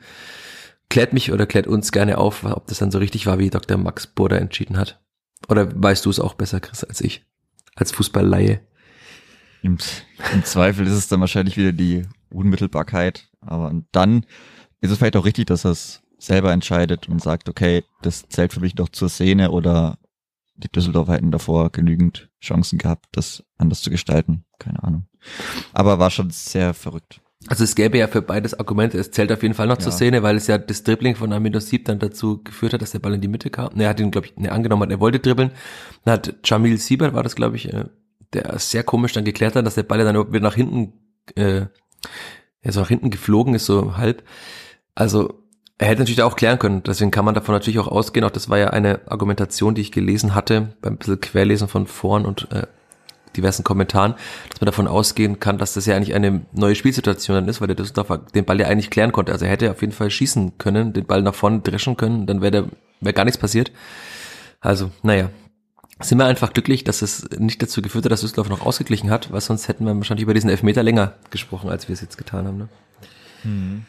[SPEAKER 2] Klärt mich oder klärt uns gerne auf, ob das dann so richtig war, wie Dr. Max Burda entschieden hat. Oder weißt du es auch besser, Chris, als ich, als Fußballleihe?
[SPEAKER 1] Im, Im Zweifel ist es dann wahrscheinlich wieder die Unmittelbarkeit, aber dann ist es vielleicht auch richtig, dass er es selber entscheidet und sagt, okay, das zählt für mich doch zur Szene oder die Düsseldorfer hätten davor genügend Chancen gehabt, das anders zu gestalten. Keine Ahnung. Aber war schon sehr verrückt.
[SPEAKER 2] Also es gäbe ja für beides Argumente. Es zählt auf jeden Fall noch ja. zur Szene, weil es ja das Dribbling von Amido Sieb dann dazu geführt hat, dass der Ball in die Mitte kam. Ne, er hat ihn, glaube ich, ne, angenommen, er wollte dribbeln. Dann hat Jamil Siebert, war das, glaube ich, äh, der sehr komisch dann geklärt hat, dass der Ball dann wieder nach hinten, äh, ja, so nach hinten geflogen ist, so halb. Also er hätte natürlich auch klären können, deswegen kann man davon natürlich auch ausgehen, auch das war ja eine Argumentation, die ich gelesen hatte, beim bisschen Querlesen von Foren und äh, diversen Kommentaren, dass man davon ausgehen kann, dass das ja eigentlich eine neue Spielsituation dann ist, weil der Düsseldorfer den Ball ja eigentlich klären konnte. Also er hätte auf jeden Fall schießen können, den Ball nach vorne dreschen können, dann wäre wäre gar nichts passiert. Also, naja. Sind wir einfach glücklich, dass es nicht dazu geführt hat, dass Düsseldorf noch ausgeglichen hat, weil sonst hätten wir wahrscheinlich über diesen Elfmeter länger gesprochen, als wir es jetzt getan haben. Ne? Hm.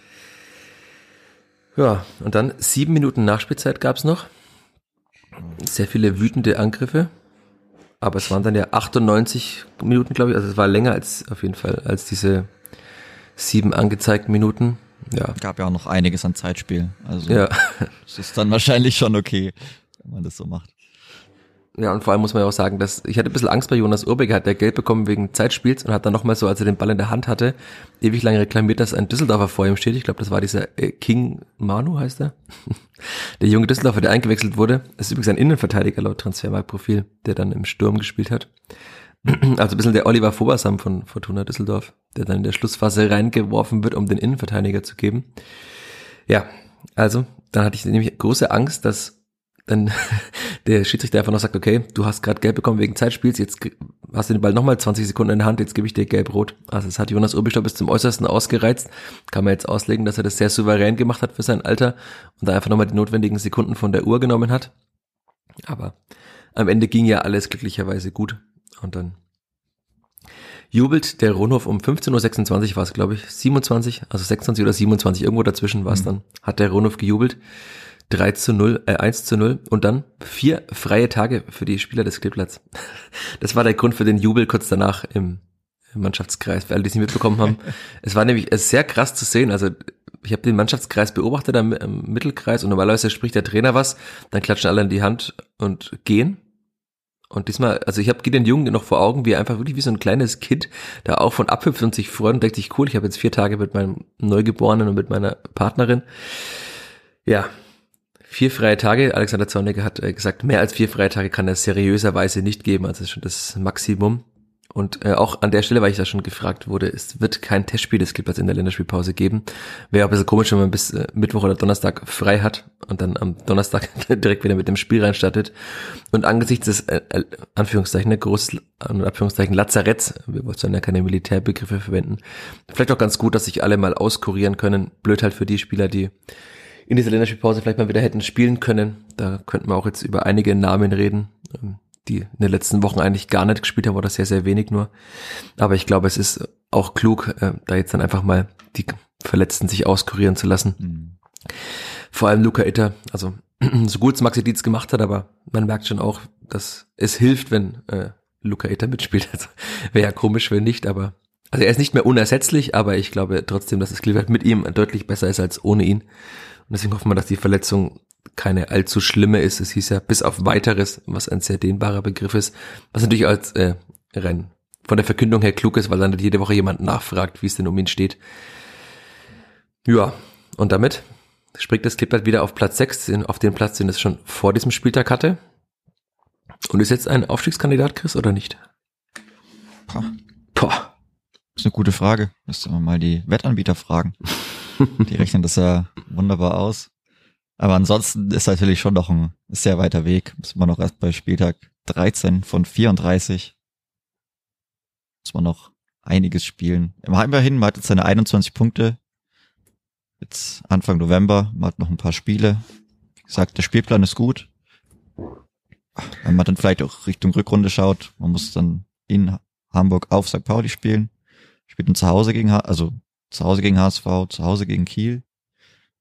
[SPEAKER 2] Ja, und dann sieben Minuten Nachspielzeit gab's noch. Sehr viele wütende Angriffe. Aber es waren dann ja 98 Minuten, glaube ich. Also es war länger als auf jeden Fall als diese sieben angezeigten Minuten. Ja.
[SPEAKER 1] Gab ja auch noch einiges an Zeitspiel. Also ja. das ist dann wahrscheinlich schon okay, wenn man das so macht.
[SPEAKER 2] Ja, und vor allem muss man ja auch sagen, dass ich hatte ein bisschen Angst bei Jonas Urbig, hat der Geld bekommen wegen Zeitspiels und hat dann nochmal so, als er den Ball in der Hand hatte, ewig lange reklamiert, dass ein Düsseldorfer vor ihm steht. Ich glaube, das war dieser äh, King Manu, heißt er. der junge Düsseldorfer, der eingewechselt wurde. Das ist übrigens ein Innenverteidiger laut Transfermarktprofil, der dann im Sturm gespielt hat. also ein bisschen der Oliver Fobersam von Fortuna Düsseldorf, der dann in der Schlussphase reingeworfen wird, um den Innenverteidiger zu geben. Ja, also, dann hatte ich nämlich große Angst, dass dann der Schiedsrichter einfach noch sagt, okay, du hast gerade gelb bekommen wegen Zeitspiels, jetzt hast du den Ball nochmal 20 Sekunden in der Hand, jetzt gebe ich dir gelb-rot. Also es hat Jonas Urbischer bis zum Äußersten ausgereizt. Kann man jetzt auslegen, dass er das sehr souverän gemacht hat für sein Alter und da einfach nochmal die notwendigen Sekunden von der Uhr genommen hat. Aber am Ende ging ja alles glücklicherweise gut. Und dann jubelt der Ronhof um 15.26 Uhr war es, glaube ich, 27, also 26 oder 27, irgendwo dazwischen war es mhm. dann, hat der Ronhof gejubelt. 3 zu 0, äh, 1 zu 0 und dann vier freie Tage für die Spieler des Kleeblatts. Das war der Grund für den Jubel kurz danach im, Mannschaftskreis, für alle, die es nicht mitbekommen haben. es war nämlich sehr krass zu sehen, also ich habe den Mannschaftskreis beobachtet am, am Mittelkreis und normalerweise spricht der Trainer was, dann klatschen alle in die Hand und gehen. Und diesmal, also ich habe Gideon Jung noch vor Augen, wie er einfach wirklich wie so ein kleines Kind da auch von abhüpft und sich freut und denkt sich, cool, ich habe jetzt vier Tage mit meinem Neugeborenen und mit meiner Partnerin. Ja, Vier freie Tage, Alexander Zorniger hat äh, gesagt, mehr als vier freie Tage kann er seriöserweise nicht geben, also das ist schon das Maximum. Und äh, auch an der Stelle, weil ich da schon gefragt wurde, es wird kein Testspiel des Clippers in der Länderspielpause geben. Wäre auch ein bisschen komisch, wenn man bis äh, Mittwoch oder Donnerstag frei hat und dann am Donnerstag direkt wieder mit dem Spiel reinstartet. Und angesichts des, äh, äh Anführungszeichen, ne, großes, Anführungszeichen, Lazaretts, wir wollen ja keine Militärbegriffe verwenden, vielleicht auch ganz gut, dass sich alle mal auskurieren können. Blöd halt für die Spieler, die in dieser Länderspielpause vielleicht mal wieder hätten spielen können. Da könnten wir auch jetzt über einige Namen reden. Ähm, die in den letzten Wochen eigentlich gar nicht gespielt haben oder sehr, sehr wenig nur. Aber ich glaube, es ist auch klug, äh, da jetzt dann einfach mal die Verletzten sich auskurieren zu lassen. Mhm. Vor allem Luca Itter, also so gut es Maxi Dietz gemacht hat, aber man merkt schon auch, dass es hilft, wenn äh, Luca Itter mitspielt. Also, Wäre ja komisch, wenn nicht, aber also er ist nicht mehr unersetzlich, aber ich glaube trotzdem, dass es Cleveland mit ihm deutlich besser ist als ohne ihn. Und deswegen hoffen wir, dass die Verletzung keine allzu schlimme ist. Es hieß ja bis auf weiteres, was ein sehr dehnbarer Begriff ist, was natürlich als äh, rein von der Verkündung her klug ist, weil dann jede Woche jemand nachfragt, wie es denn um ihn steht. Ja, und damit springt das Clippert wieder auf Platz 6, auf den Platz, den es schon vor diesem Spieltag hatte. Und ist jetzt ein Aufstiegskandidat, Chris, oder nicht?
[SPEAKER 1] Poh. Poh. Das ist eine gute Frage. Müsste man mal die Wettanbieter fragen. Die rechnen das ja wunderbar aus. Aber ansonsten ist natürlich schon noch ein sehr weiter Weg. Muss man noch erst bei Spieltag 13 von 34. Muss man noch einiges spielen. Immerhin, man hat jetzt seine 21 Punkte. Jetzt Anfang November, man hat noch ein paar Spiele. Wie gesagt, der Spielplan ist gut. Wenn man dann vielleicht auch Richtung Rückrunde schaut, man muss dann in Hamburg auf St. Pauli spielen. Spielt dann zu Hause gegen, also zu Hause gegen HSV, zu Hause gegen Kiel,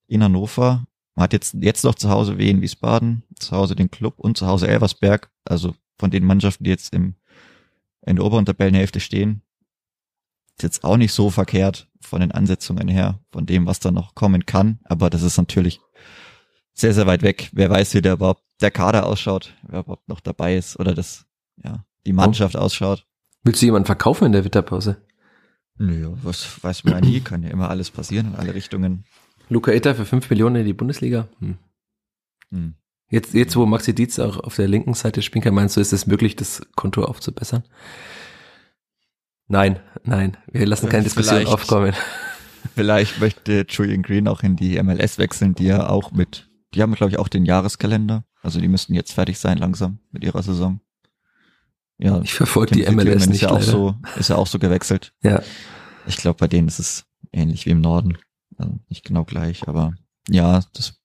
[SPEAKER 1] in Hannover man hat jetzt, jetzt noch zu Hause Wien Wiesbaden, zu Hause den Club und zu Hause Elversberg. Also von den Mannschaften, die jetzt im, in der oberen Tabellenhälfte stehen, ist jetzt auch nicht so verkehrt von den Ansetzungen her, von dem, was da noch kommen kann. Aber das ist natürlich sehr, sehr weit weg. Wer weiß, wie der überhaupt der Kader ausschaut, wer überhaupt noch dabei ist oder das, ja, die Mannschaft oh. ausschaut.
[SPEAKER 2] Willst du jemanden verkaufen in der Winterpause?
[SPEAKER 1] Nö, was weiß man ja nie, kann ja immer alles passieren in alle Richtungen.
[SPEAKER 2] Luca Itter für 5 Millionen in die Bundesliga. Hm. Hm. Jetzt, jetzt, wo Maxi Dietz auch auf der linken Seite spielen kann, meinst du, ist es möglich, das Konto aufzubessern? Nein, nein, wir lassen keine Diskussion aufkommen.
[SPEAKER 1] Vielleicht möchte Julian Green auch in die MLS wechseln, die ja auch mit, die haben glaube ich auch den Jahreskalender. Also die müssten jetzt fertig sein langsam mit ihrer Saison.
[SPEAKER 2] Ja, ich verfolge die MLS nicht.
[SPEAKER 1] Ist ja auch so, ist ja auch so gewechselt.
[SPEAKER 2] Ja.
[SPEAKER 1] Ich glaube, bei denen ist es ähnlich wie im Norden. Also nicht genau gleich, aber ja, das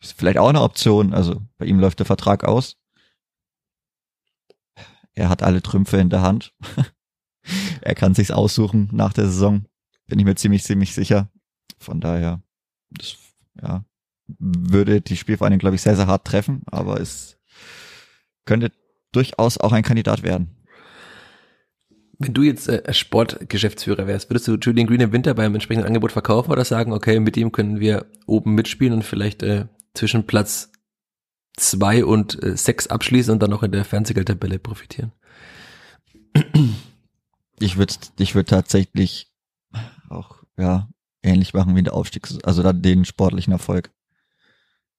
[SPEAKER 1] ist vielleicht auch eine Option. Also bei ihm läuft der Vertrag aus. Er hat alle Trümpfe in der Hand. er kann sich's aussuchen nach der Saison. Bin ich mir ziemlich, ziemlich sicher. Von daher, das, ja, würde die Spielvereinigung, glaube ich, sehr, sehr hart treffen, aber es könnte durchaus auch ein Kandidat werden.
[SPEAKER 2] Wenn du jetzt äh, Sportgeschäftsführer wärst, würdest du Julian Green im Winter beim entsprechenden Angebot verkaufen oder sagen, okay, mit ihm können wir oben mitspielen und vielleicht äh, zwischen Platz zwei und äh, sechs abschließen und dann noch in der Fernsehgeldtabelle profitieren?
[SPEAKER 1] Ich würde ich würde tatsächlich auch ja ähnlich machen wie in der Aufstiegs, also dann den sportlichen Erfolg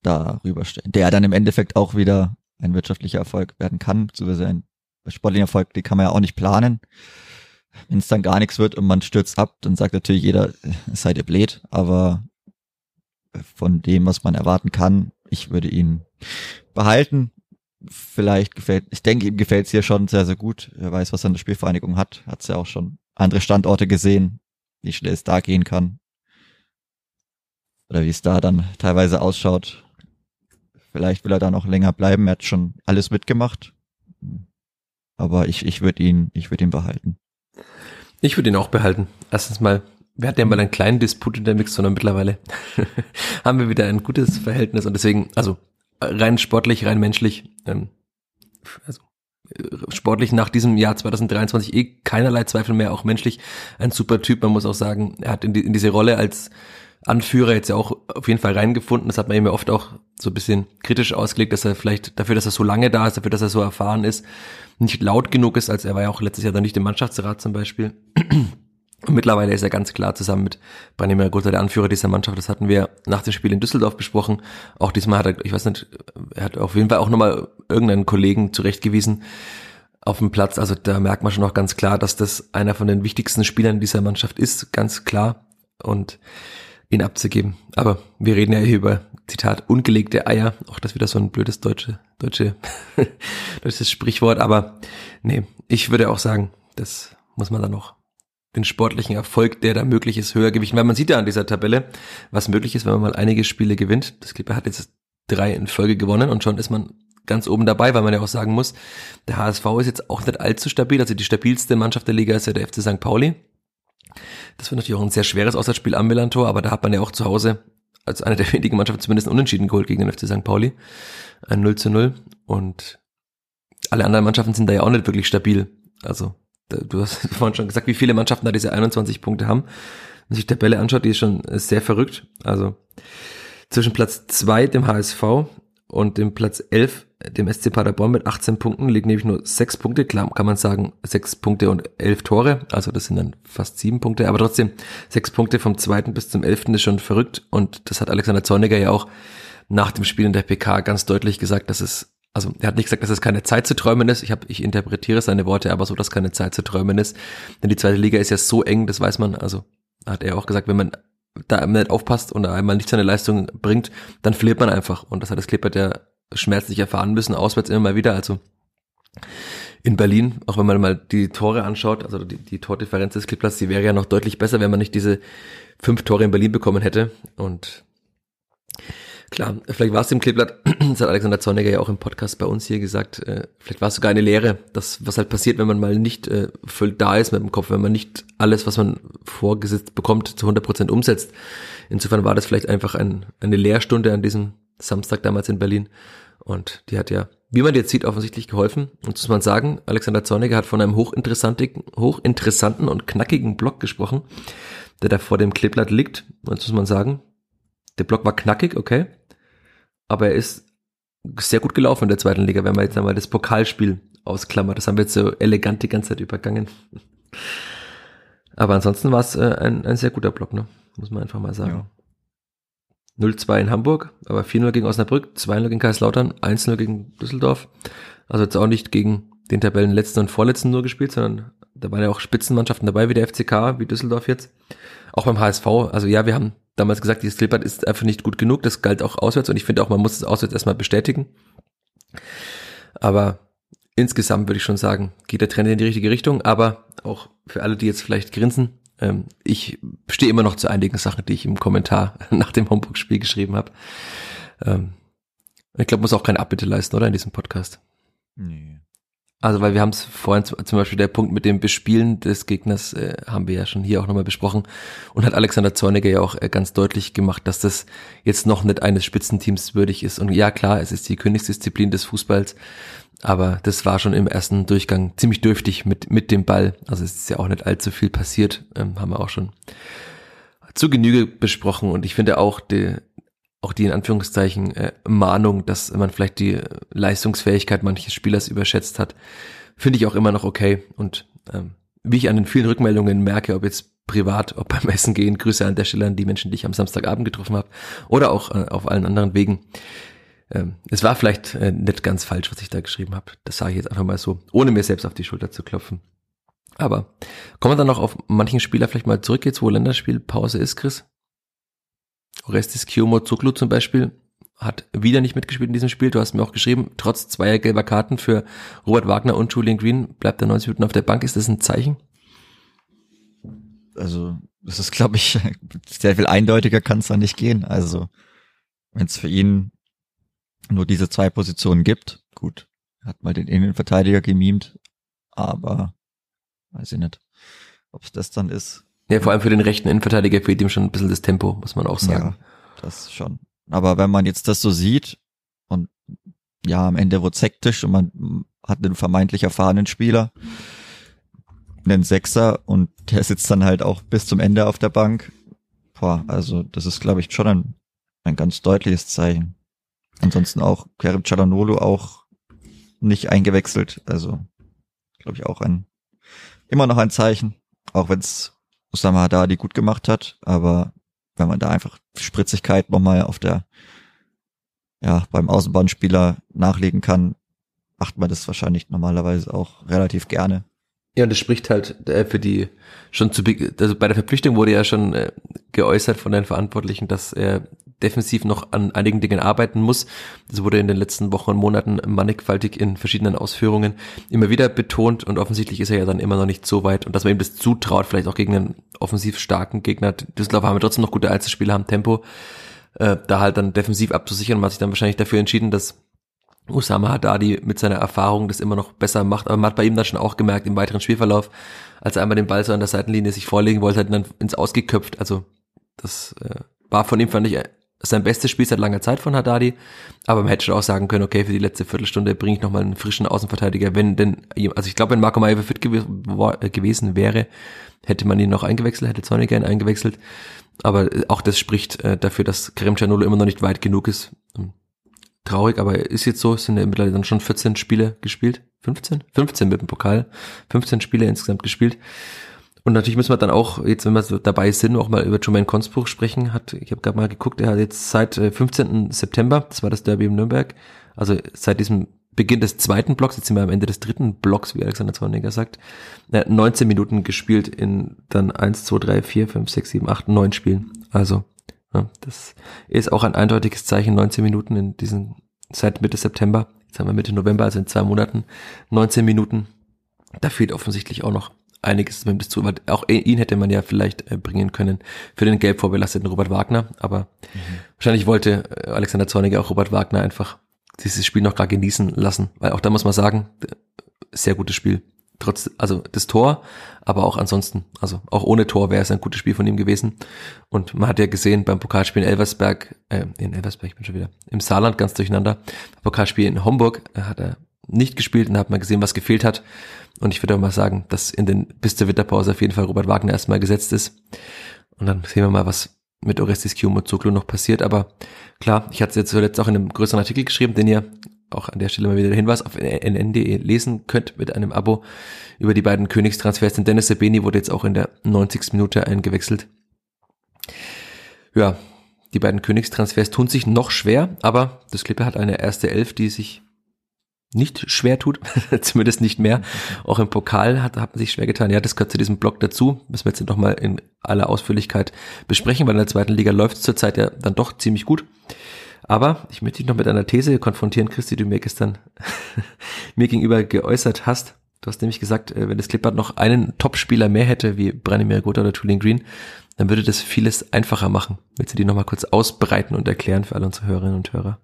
[SPEAKER 1] darüber stellen, der dann im Endeffekt auch wieder ein wirtschaftlicher Erfolg werden kann, beziehungsweise ein sportlichen Erfolg, die kann man ja auch nicht planen. Wenn es dann gar nichts wird und man stürzt ab, dann sagt natürlich jeder, seid ihr blöd, aber von dem, was man erwarten kann, ich würde ihn behalten. Vielleicht gefällt, ich denke, ihm gefällt es hier schon sehr, sehr gut. Er weiß, was er in der Spielvereinigung hat. Hat es ja auch schon andere Standorte gesehen, wie schnell es da gehen kann. Oder wie es da dann teilweise ausschaut. Vielleicht will er da noch länger bleiben. Er hat schon alles mitgemacht. Aber ich, ich würde ihn, ich würde ihn behalten.
[SPEAKER 2] Ich würde ihn auch behalten. Erstens mal, wir hatten ja mal einen kleinen Disput in der Mix, sondern mittlerweile haben wir wieder ein gutes Verhältnis und deswegen, also rein sportlich, rein menschlich, ähm, also sportlich nach diesem Jahr 2023 eh keinerlei Zweifel mehr, auch menschlich ein super Typ. Man muss auch sagen, er hat in, die, in diese Rolle als Anführer jetzt ja auch auf jeden Fall reingefunden. Das hat man ja oft auch so ein bisschen kritisch ausgelegt, dass er vielleicht dafür, dass er so lange da ist, dafür, dass er so erfahren ist, nicht laut genug ist, als er war ja auch letztes Jahr dann nicht im Mannschaftsrat zum Beispiel. Und mittlerweile ist er ganz klar zusammen mit Branimir Gotha der Anführer dieser Mannschaft. Das hatten wir nach dem Spiel in Düsseldorf besprochen. Auch diesmal hat er, ich weiß nicht, er hat auf jeden Fall auch nochmal irgendeinen Kollegen zurechtgewiesen. auf dem Platz. Also da merkt man schon auch ganz klar, dass das einer von den wichtigsten Spielern dieser Mannschaft ist, ganz klar. Und ihn abzugeben. Aber wir reden ja hier über, Zitat, ungelegte Eier. Auch das wieder so ein blödes deutsche, deutsche, deutsches Sprichwort. Aber nee, ich würde auch sagen, das muss man dann noch den sportlichen Erfolg, der da möglich ist, höher gewichten. Weil man sieht ja an dieser Tabelle, was möglich ist, wenn man mal einige Spiele gewinnt. Das Clipper hat jetzt drei in Folge gewonnen und schon ist man ganz oben dabei, weil man ja auch sagen muss, der HSV ist jetzt auch nicht allzu stabil. Also die stabilste Mannschaft der Liga ist ja der FC St. Pauli. Das wird natürlich auch ein sehr schweres Auswärtsspiel am Millantor, aber da hat man ja auch zu Hause als eine der wenigen Mannschaften zumindest unentschieden geholt gegen den FC St. Pauli. Ein 0 zu 0. Und alle anderen Mannschaften sind da ja auch nicht wirklich stabil. Also, du hast vorhin schon gesagt, wie viele Mannschaften da diese 21 Punkte haben. Wenn man sich die Tabelle anschaut, die ist schon sehr verrückt. Also, zwischen Platz zwei dem HSV und dem Platz 11, dem SC Paderborn mit 18 Punkten, liegen nämlich nur sechs Punkte. Klar kann man sagen, sechs Punkte und elf Tore. Also das sind dann fast sieben Punkte. Aber trotzdem, sechs Punkte vom zweiten bis zum elften ist schon verrückt. Und das hat Alexander Zorniger ja auch nach dem Spiel in der PK ganz deutlich gesagt, dass es also er hat nicht gesagt, dass es keine Zeit zu träumen ist. Ich habe, ich interpretiere seine Worte aber so, dass keine Zeit zu träumen ist. Denn die zweite Liga ist ja so eng, das weiß man. Also hat er auch gesagt, wenn man da nicht aufpasst und einmal nicht seine Leistung bringt, dann verliert man einfach. Und das hat das Klippert ja schmerzlich erfahren müssen, auswärts immer mal wieder. Also in Berlin, auch wenn man mal die Tore anschaut, also die, die Tordifferenz des Klippers, die wäre ja noch deutlich besser, wenn man nicht diese fünf Tore in Berlin bekommen hätte. Und Klar, vielleicht war es im Kleeblatt, das hat Alexander Zorniger ja auch im Podcast bei uns hier gesagt, äh, vielleicht war es sogar eine Lehre, das, was halt passiert, wenn man mal nicht äh, voll da ist mit dem Kopf, wenn man nicht alles, was man vorgesetzt bekommt, zu 100 Prozent umsetzt. Insofern war das vielleicht einfach ein, eine Lehrstunde an diesem Samstag damals in Berlin und die hat ja, wie man jetzt sieht, offensichtlich geholfen. Und muss man sagen, Alexander Zorniger hat von einem hochinteressanten, und knackigen Block gesprochen, der da vor dem Kleeblatt liegt. Und das muss man sagen, der Block war knackig, okay aber er ist sehr gut gelaufen in der zweiten Liga, wenn man jetzt einmal das Pokalspiel ausklammert. Das haben wir jetzt so elegant die ganze Zeit übergangen. Aber ansonsten war es äh, ein, ein sehr guter Block, ne? muss man einfach mal sagen. Ja. 0-2 in Hamburg, aber 4-0 gegen Osnabrück, 2-0 gegen Kaiserslautern, 1-0 gegen Düsseldorf. Also jetzt auch nicht gegen den Tabellenletzten und Vorletzten nur gespielt, sondern da waren ja auch Spitzenmannschaften dabei, wie der FCK, wie Düsseldorf jetzt. Auch beim HSV. Also ja, wir haben damals gesagt, dieses Klippert ist einfach nicht gut genug. Das galt auch auswärts und ich finde auch, man muss es auswärts erstmal bestätigen. Aber insgesamt würde ich schon sagen, geht der Trend in die richtige Richtung. Aber auch für alle, die jetzt vielleicht grinsen, ähm, ich stehe immer noch zu einigen Sachen, die ich im Kommentar nach dem Homburg-Spiel geschrieben habe. Ähm, ich glaube, muss auch keine Abbitte leisten, oder in diesem Podcast? Nee. Also, weil wir haben es vorhin zum Beispiel der Punkt mit dem Bespielen des Gegners äh, haben wir ja schon hier auch nochmal besprochen und hat Alexander Zorniger ja auch äh, ganz deutlich gemacht, dass das jetzt noch nicht eines Spitzenteams würdig ist. Und ja, klar, es ist die Königsdisziplin des Fußballs, aber das war schon im ersten Durchgang ziemlich dürftig mit, mit dem Ball. Also es ist ja auch nicht allzu viel passiert, ähm, haben wir auch schon zu Genüge besprochen und ich finde auch, die, auch die in Anführungszeichen äh, Mahnung, dass man vielleicht die Leistungsfähigkeit manches Spielers überschätzt hat, finde ich auch immer noch okay. Und ähm, wie ich an den vielen Rückmeldungen merke, ob jetzt privat, ob beim Essen gehen, Grüße an der Stelle an die Menschen, die ich am Samstagabend getroffen habe, oder auch äh, auf allen anderen Wegen. Ähm, es war vielleicht äh, nicht ganz falsch, was ich da geschrieben habe. Das sage ich jetzt einfach mal so, ohne mir selbst auf die Schulter zu klopfen. Aber kommen wir dann noch auf manchen Spieler vielleicht mal zurück jetzt, wo Länderspielpause ist, Chris? Orestes Zoglu zum Beispiel hat wieder nicht mitgespielt in diesem Spiel. Du hast mir auch geschrieben, trotz zweier gelber Karten für Robert Wagner und Julian Green bleibt er 90 Minuten auf der Bank. Ist das ein Zeichen?
[SPEAKER 1] Also, das ist, glaube ich, sehr viel eindeutiger kann es da nicht gehen. Also, wenn es für ihn nur diese zwei Positionen gibt, gut, hat mal den Innenverteidiger gemimt, aber weiß ich nicht, ob es das dann ist.
[SPEAKER 2] Ja, vor allem für den rechten Innenverteidiger fehlt ihm schon ein bisschen das Tempo, muss man auch sagen.
[SPEAKER 1] Ja, das schon. Aber wenn man jetzt das so sieht und ja, am Ende wurde hektisch und man hat einen vermeintlich erfahrenen Spieler, einen Sechser und der sitzt dann halt auch bis zum Ende auf der Bank. Boah, also das ist, glaube ich, schon ein, ein ganz deutliches Zeichen. Ansonsten auch Kerim Chalanolo auch nicht eingewechselt. Also, glaube ich, auch ein immer noch ein Zeichen. Auch wenn es Osama Haddadi gut gemacht hat, aber wenn man da einfach Spritzigkeit nochmal auf der, ja, beim Außenbahnspieler nachlegen kann, macht man das wahrscheinlich normalerweise auch relativ gerne.
[SPEAKER 2] Ja, und das spricht halt äh, für die schon zu also bei der Verpflichtung wurde ja schon äh, geäußert von den Verantwortlichen, dass er defensiv noch an einigen Dingen arbeiten muss. Das wurde in den letzten Wochen und Monaten mannigfaltig in verschiedenen Ausführungen immer wieder betont und offensichtlich ist er ja dann immer noch nicht so weit und dass man ihm das zutraut, vielleicht auch gegen einen offensiv starken Gegner. Düsseldorf haben wir trotzdem noch gute Einzelspieler, haben Tempo, äh, da halt dann defensiv abzusichern. Man hat sich dann wahrscheinlich dafür entschieden, dass Usama Haddadi mit seiner Erfahrung das immer noch besser macht. Aber man hat bei ihm dann schon auch gemerkt im weiteren Spielverlauf, als er einmal den Ball so an der Seitenlinie sich vorlegen wollte, hat ihn dann ins Ausgeköpft. Also das äh, war von ihm, fand ich, sein bestes Spiel seit langer Zeit von Haddadi. Aber man hätte schon auch sagen können, okay, für die letzte Viertelstunde bringe ich nochmal einen frischen Außenverteidiger. Wenn denn, also ich glaube, wenn Marco Maier fit gew äh, gewesen wäre, hätte man ihn noch eingewechselt, hätte Zorniger ihn eingewechselt. Aber auch das spricht äh, dafür, dass Kerem Canolo immer noch nicht weit genug ist traurig, aber ist jetzt so, es sind ja mittlerweile dann schon 14 Spiele gespielt. 15? 15 mit dem Pokal. 15 Spiele insgesamt gespielt. Und natürlich müssen wir dann auch, jetzt wenn wir so dabei sind, auch mal über Jermaine Consbruch sprechen. Hat, ich habe gerade mal geguckt, er hat jetzt seit 15. Äh, September, das war das Derby in Nürnberg, also seit diesem Beginn des zweiten Blocks, jetzt sind wir am Ende des dritten Blocks, wie Alexander Zorniger sagt, 19 Minuten gespielt in dann 1, 2, 3, 4, 5, 6, 7, 8, 9 Spielen. Also ja, das ist auch ein eindeutiges Zeichen, 19 Minuten in diesen, seit Mitte September, jetzt haben wir Mitte November, also in zwei Monaten, 19 Minuten. Da fehlt offensichtlich auch noch einiges mit bis zu, aber auch ihn hätte man ja vielleicht äh, bringen können für den gelb vorbelasteten Robert Wagner, aber mhm. wahrscheinlich wollte äh, Alexander Zorniger auch Robert Wagner einfach dieses Spiel noch gar genießen lassen, weil auch da muss man sagen, sehr gutes Spiel trotz, also das Tor, aber auch ansonsten, also auch ohne Tor wäre es ein gutes Spiel von ihm gewesen. Und man hat ja gesehen beim Pokalspiel in Elversberg, äh, in Elversberg, ich bin schon wieder, im Saarland ganz durcheinander. Pokalspiel in Homburg äh, hat er nicht gespielt und hat mal gesehen, was gefehlt hat. Und ich würde auch mal sagen, dass in den bis zur Winterpause auf jeden Fall Robert Wagner erstmal gesetzt ist. Und dann sehen wir mal, was mit Orestis Kiyomozoglu noch passiert. Aber klar, ich hatte es jetzt zuletzt auch in einem größeren Artikel geschrieben, den ihr auch an der Stelle mal wieder der Hinweis auf nn.de lesen könnt mit einem Abo über die beiden Königstransfers. Denn Dennis Sebeni wurde jetzt auch in der 90. Minute eingewechselt. Ja, die beiden Königstransfers tun sich noch schwer, aber das Klippe hat eine erste Elf, die sich nicht schwer tut, zumindest nicht mehr. Auch im Pokal hat, hat man sich schwer getan. Ja, das gehört zu diesem Block dazu. Müssen wir jetzt nochmal in aller Ausführlichkeit besprechen, weil in der zweiten Liga läuft es zurzeit ja dann doch ziemlich gut. Aber ich möchte dich noch mit einer These konfrontieren, Christi, die du mir gestern mir gegenüber geäußert hast. Du hast nämlich gesagt, äh, wenn das Clippert noch einen Topspieler mehr hätte, wie Branimir Gotha oder Tulin Green, dann würde das vieles einfacher machen. Willst du die nochmal kurz ausbreiten und erklären für alle unsere Hörerinnen und Hörer?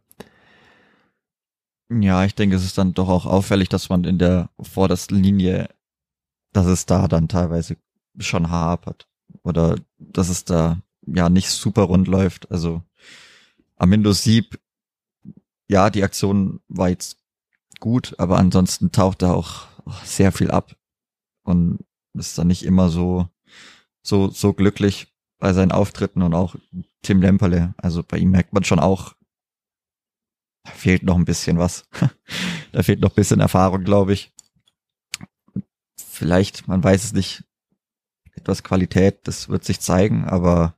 [SPEAKER 1] Ja, ich denke, es ist dann doch auch auffällig, dass man in der vordersten Linie, dass es da dann teilweise schon hapert. Oder dass es da ja nicht super rund läuft. Also Amindo Sieb, ja, die Aktion war jetzt gut, aber ansonsten taucht da auch sehr viel ab und ist dann nicht immer so, so, so glücklich bei seinen Auftritten und auch Tim Lemperle. Also bei ihm merkt man schon auch, da fehlt noch ein bisschen was. da fehlt noch ein bisschen Erfahrung, glaube ich. Vielleicht, man weiß es nicht, etwas Qualität, das wird sich zeigen, aber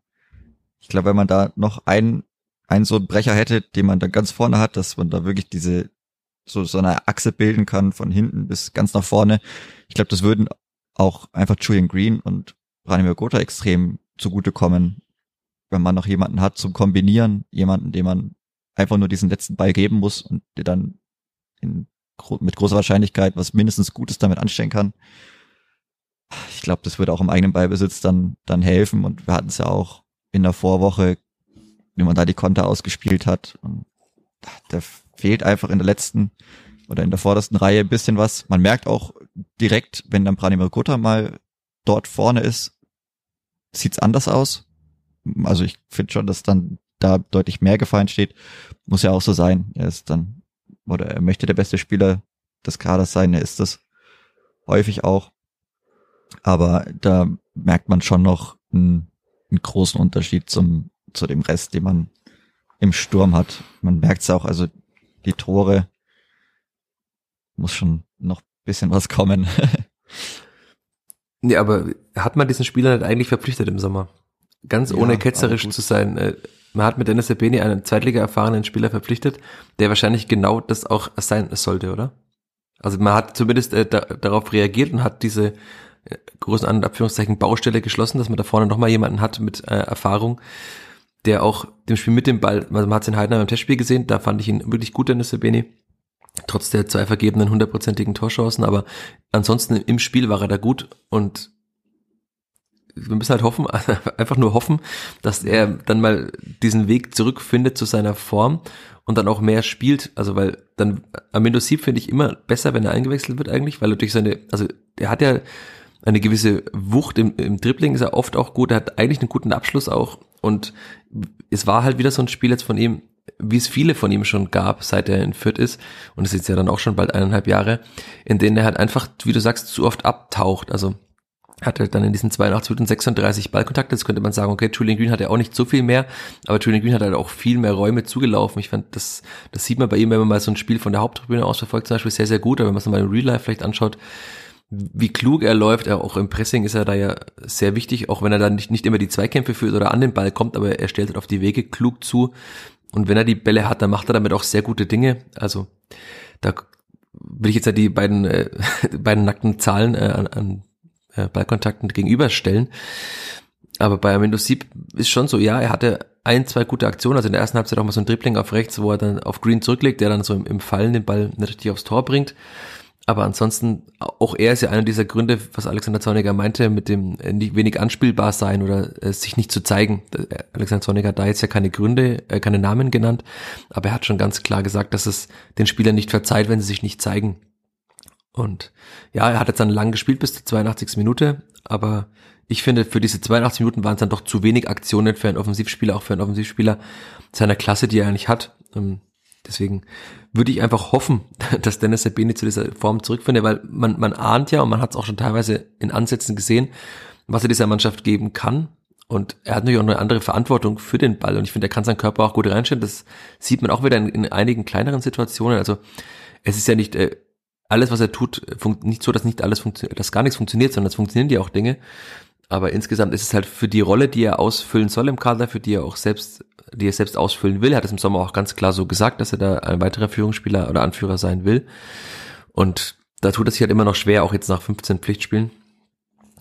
[SPEAKER 1] ich glaube, wenn man da noch einen einen so einen Brecher hätte, den man dann ganz vorne hat, dass man da wirklich diese so, so eine Achse bilden kann von hinten bis ganz nach vorne. Ich glaube, das würden auch einfach Julian Green und Branimir Gotha extrem zugutekommen, wenn man noch jemanden hat zum Kombinieren, jemanden, dem man einfach nur diesen letzten Ball geben muss und der dann in, mit großer Wahrscheinlichkeit was mindestens Gutes damit anstellen kann. Ich glaube, das würde auch im eigenen Ballbesitz dann, dann helfen und wir hatten es ja auch in der Vorwoche wie man da die Konter ausgespielt hat. Und da fehlt einfach in der letzten oder in der vordersten Reihe ein bisschen was. Man merkt auch direkt, wenn dann Pranimir Gutta mal dort vorne ist, sieht's anders aus. Also ich finde schon, dass dann da deutlich mehr Gefallen steht. Muss ja auch so sein. Er ist dann, oder er möchte der beste Spieler des Kaders sein. Er ist das häufig auch. Aber da merkt man schon noch einen, einen großen Unterschied zum zu dem Rest, den man im Sturm hat. Man merkt es auch, also die Tore muss schon noch bisschen was kommen.
[SPEAKER 2] nee, aber hat man diesen Spieler nicht eigentlich verpflichtet im Sommer? Ganz ohne ja, ketzerisch zu sein. Äh, man hat mit Dennis Sebeni einen Zweitliga erfahrenen Spieler verpflichtet, der wahrscheinlich genau das auch sein sollte, oder? Also man hat zumindest äh, da, darauf reagiert und hat diese äh, großen Anführungszeichen Baustelle geschlossen, dass man da vorne nochmal jemanden hat mit äh, Erfahrung, der auch dem Spiel mit dem Ball, also man hat es in Heidenheim im Testspiel gesehen, da fand ich ihn wirklich gut, Dennis Sebeni, trotz der zwei vergebenen hundertprozentigen Torchancen, aber ansonsten im Spiel war er da gut und wir müssen halt hoffen, einfach nur hoffen, dass er dann mal diesen Weg zurückfindet zu seiner Form und dann auch mehr spielt. Also weil dann Amindo Sieb finde ich immer besser, wenn er eingewechselt wird eigentlich, weil er durch seine, also er hat ja eine gewisse Wucht im, im Dribbling, ist er oft auch gut, er hat eigentlich einen guten Abschluss auch und es war halt wieder so ein Spiel jetzt von ihm, wie es viele von ihm schon gab, seit er in Fürth ist, und es ist ja dann auch schon bald eineinhalb Jahre, in denen er halt einfach, wie du sagst, zu oft abtaucht. Also hatte dann in diesen 82 Minuten 36 Ballkontakte. Jetzt könnte man sagen, okay, Julian Green hatte auch nicht so viel mehr, aber Julian Green hat halt auch viel mehr Räume zugelaufen. Ich fand, das, das sieht man bei ihm, wenn man mal so ein Spiel von der Haupttribüne aus verfolgt, zum Beispiel sehr, sehr gut. Aber wenn man es mal in Real Life vielleicht anschaut, wie klug er läuft, auch im Pressing ist er da ja sehr wichtig, auch wenn er dann nicht, nicht immer die Zweikämpfe führt oder an den Ball kommt, aber er stellt halt auf die Wege klug zu. Und wenn er die Bälle hat, dann macht er damit auch sehr gute Dinge. Also da will ich jetzt ja die beiden, äh, beiden nackten Zahlen äh, an, an äh, Ballkontakten gegenüberstellen. Aber bei Windows 7 ist schon so, ja, er hatte ein, zwei gute Aktionen. Also in der ersten Halbzeit auch mal so ein Dribbling auf rechts, wo er dann auf Green zurücklegt, der dann so im, im Fallen den Ball nicht richtig aufs Tor bringt. Aber ansonsten, auch er ist ja einer dieser Gründe, was Alexander Zorniger meinte, mit dem äh, nicht wenig anspielbar sein oder äh, sich nicht zu zeigen. Äh, Alexander Zorniger hat da jetzt ja keine Gründe, äh, keine Namen genannt, aber er hat schon ganz klar gesagt, dass es den Spielern nicht verzeiht, wenn sie sich nicht zeigen. Und ja, er hat jetzt dann lang gespielt bis zur 82. Minute, aber ich finde, für diese 82 Minuten waren es dann doch zu wenig Aktionen für einen Offensivspieler, auch für einen Offensivspieler seiner Klasse, die er eigentlich hat. Ähm, deswegen würde ich einfach hoffen, dass Dennis Sabini zu dieser Form zurückfindet, weil man, man ahnt ja und man hat es auch schon teilweise in Ansätzen gesehen, was er dieser Mannschaft geben kann. Und er hat natürlich auch eine andere Verantwortung für den Ball. Und ich finde, er kann seinen Körper auch gut reinstellen. Das sieht man auch wieder in, in einigen kleineren Situationen. Also es ist ja nicht äh, alles, was er tut, nicht so, dass nicht alles funktioniert, dass gar nichts funktioniert, sondern es funktionieren ja auch Dinge. Aber insgesamt ist es halt für die Rolle, die er ausfüllen soll im Kader, für die er auch selbst, die er selbst ausfüllen will. Er hat es im Sommer auch ganz klar so gesagt, dass er da ein weiterer Führungsspieler oder Anführer sein will. Und da tut es sich halt immer noch schwer, auch jetzt nach 15 Pflichtspielen.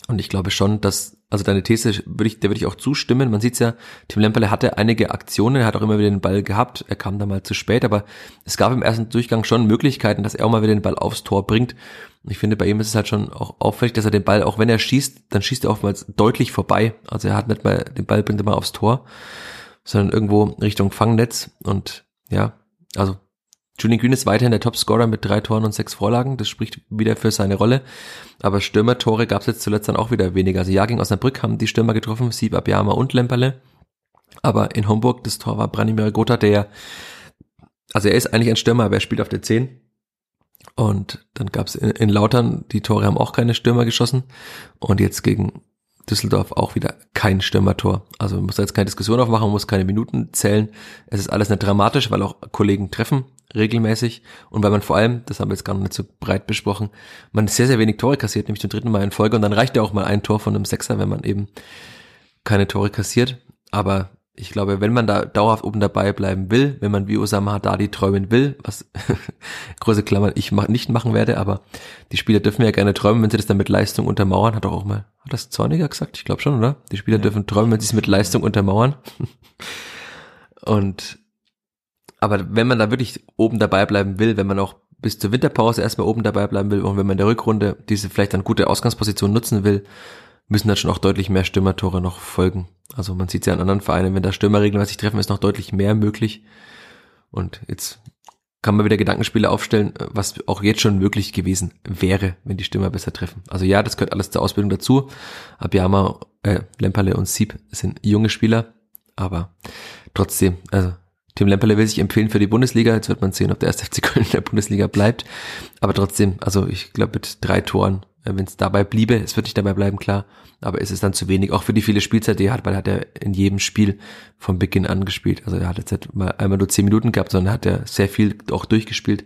[SPEAKER 2] Und ich glaube schon, dass, also deine These würde ich, der würde ich auch zustimmen. Man sieht's ja, Tim Lemperle hatte einige Aktionen, er hat auch immer wieder den Ball gehabt, er kam da mal zu spät, aber es gab im ersten Durchgang schon Möglichkeiten, dass er auch mal wieder den Ball aufs Tor bringt. Ich finde, bei ihm ist es halt schon auch auffällig, dass er den Ball, auch wenn er schießt, dann schießt er oftmals deutlich vorbei. Also er hat nicht mal, den Ball bringt er mal aufs Tor, sondern irgendwo Richtung Fangnetz und ja, also Julian Green ist weiterhin der Topscorer mit drei Toren und sechs Vorlagen. Das spricht wieder für seine Rolle. Aber Stürmertore gab es jetzt zuletzt dann auch wieder weniger. Also ja, gegen Osnabrück haben die Stürmer getroffen, Sieb, Abiyama und Lemperle. Aber in Homburg, das Tor war Branimir Gotha, der, also er ist eigentlich ein Stürmer, aber er spielt auf der 10. Und dann gab es in, in Lautern, die Tore haben auch keine Stürmer geschossen. Und jetzt gegen Düsseldorf auch wieder kein Stürmertor. Also man muss da jetzt keine Diskussion aufmachen, man muss keine Minuten zählen. Es ist alles nicht dramatisch, weil auch Kollegen treffen regelmäßig und weil man vor allem, das haben wir jetzt gar nicht so breit besprochen, man sehr, sehr wenig Tore kassiert, nämlich zum dritten Mal in Folge und dann reicht ja auch mal ein Tor von einem Sechser, wenn man eben keine Tore kassiert. Aber ich glaube, wenn man da dauerhaft oben dabei bleiben will, wenn man wie Osama Haddadi träumen will, was große Klammern ich mach, nicht machen werde, aber die Spieler dürfen ja gerne träumen, wenn sie das dann mit Leistung untermauern, hat doch auch mal, hat das Zorniger gesagt? Ich glaube schon, oder? Die Spieler ja. dürfen träumen, wenn sie es mit Leistung untermauern. Und aber wenn man da wirklich oben dabei bleiben will, wenn man auch bis zur Winterpause erstmal oben dabei bleiben will und wenn man in der Rückrunde diese vielleicht dann gute Ausgangsposition nutzen will, müssen dann schon auch deutlich mehr Stürmertore noch folgen. Also man sieht es ja an anderen Vereinen, wenn da Stürmer regelmäßig treffen, ist noch deutlich mehr möglich. Und jetzt kann man wieder Gedankenspiele aufstellen, was auch jetzt schon möglich gewesen wäre, wenn die Stürmer besser treffen. Also ja, das gehört alles zur Ausbildung dazu. Abiyama, äh, Lemperle und Sieb sind junge Spieler, aber trotzdem, also Tim Lemperle will sich empfehlen für die Bundesliga. Jetzt wird man sehen, ob der erste FC Köln in der Bundesliga bleibt. Aber trotzdem, also ich glaube mit drei Toren, äh, wenn es dabei bliebe, es wird nicht dabei bleiben, klar. Aber es ist dann zu wenig, auch für die viele Spielzeit, die er hat, weil er hat er in jedem Spiel von Beginn an gespielt. Also er hat jetzt halt mal einmal nur zehn Minuten gehabt, sondern hat er sehr viel auch durchgespielt.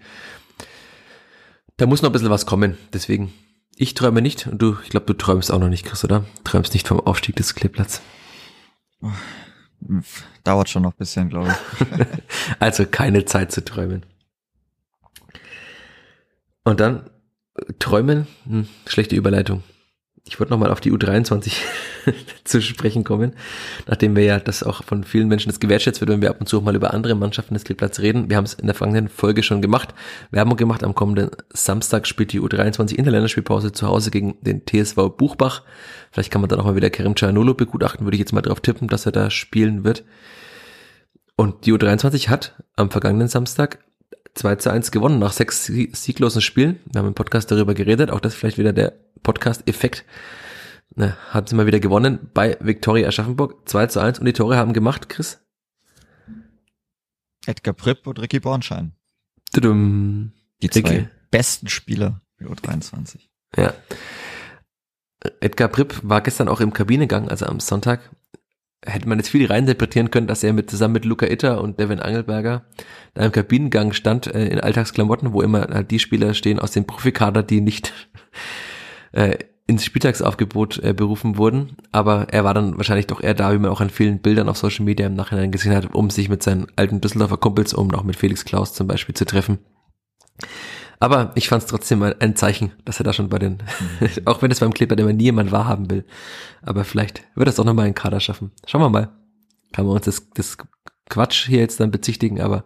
[SPEAKER 2] Da muss noch ein bisschen was kommen. Deswegen, ich träume nicht und du, ich glaube, du träumst auch noch nicht, Chris, oder? Träumst nicht vom Aufstieg des Kleeblatts.
[SPEAKER 1] Dauert schon noch ein bisschen, glaube ich.
[SPEAKER 2] also keine Zeit zu träumen. Und dann äh, träumen, hm, schlechte Überleitung. Ich wollte nochmal auf die U23 zu sprechen kommen, nachdem wir ja das auch von vielen Menschen das gewertschätzt wird, wenn wir ab und zu auch mal über andere Mannschaften des Kleeblatts reden. Wir haben es in der vergangenen Folge schon gemacht. Werbung gemacht. Am kommenden Samstag spielt die U23 in der Länderspielpause zu Hause gegen den TSV Buchbach. Vielleicht kann man dann auch mal wieder Kerim Cianolo begutachten, würde ich jetzt mal drauf tippen, dass er da spielen wird. Und die U23 hat am vergangenen Samstag 2 zu 1 gewonnen nach sechs sieglosen Spielen. Wir haben im Podcast darüber geredet, auch das vielleicht wieder der Podcast-Effekt. Ne, hat sie mal wieder gewonnen bei Viktoria Aschaffenburg 2 zu 1 und die Tore haben gemacht, Chris?
[SPEAKER 1] Edgar Pripp und Ricky Bornschein.
[SPEAKER 2] Tudum.
[SPEAKER 1] Die zwei Ricky. besten Spieler der U23.
[SPEAKER 2] Ja. Edgar Pripp war gestern auch im Kabinegang, also am Sonntag, hätte man jetzt viel reininterpretieren können, dass er mit zusammen mit Luca Itter und Devin Angelberger da im Kabinengang stand äh, in Alltagsklamotten, wo immer halt die Spieler stehen aus dem Profikader, die nicht äh, ins Spieltagsaufgebot äh, berufen wurden. Aber er war dann wahrscheinlich doch eher da, wie man auch an vielen Bildern auf Social Media im Nachhinein gesehen hat, um sich mit seinen alten Düsseldorfer Kumpels, um auch mit Felix Klaus zum Beispiel zu treffen. Aber ich fand es trotzdem ein Zeichen, dass er da schon bei den, mhm. auch wenn es beim Clipper immer nie jemand wahrhaben will. Aber vielleicht wird es auch nochmal einen Kader schaffen. Schauen wir mal. Kann man uns das, das Quatsch hier jetzt dann bezichtigen, aber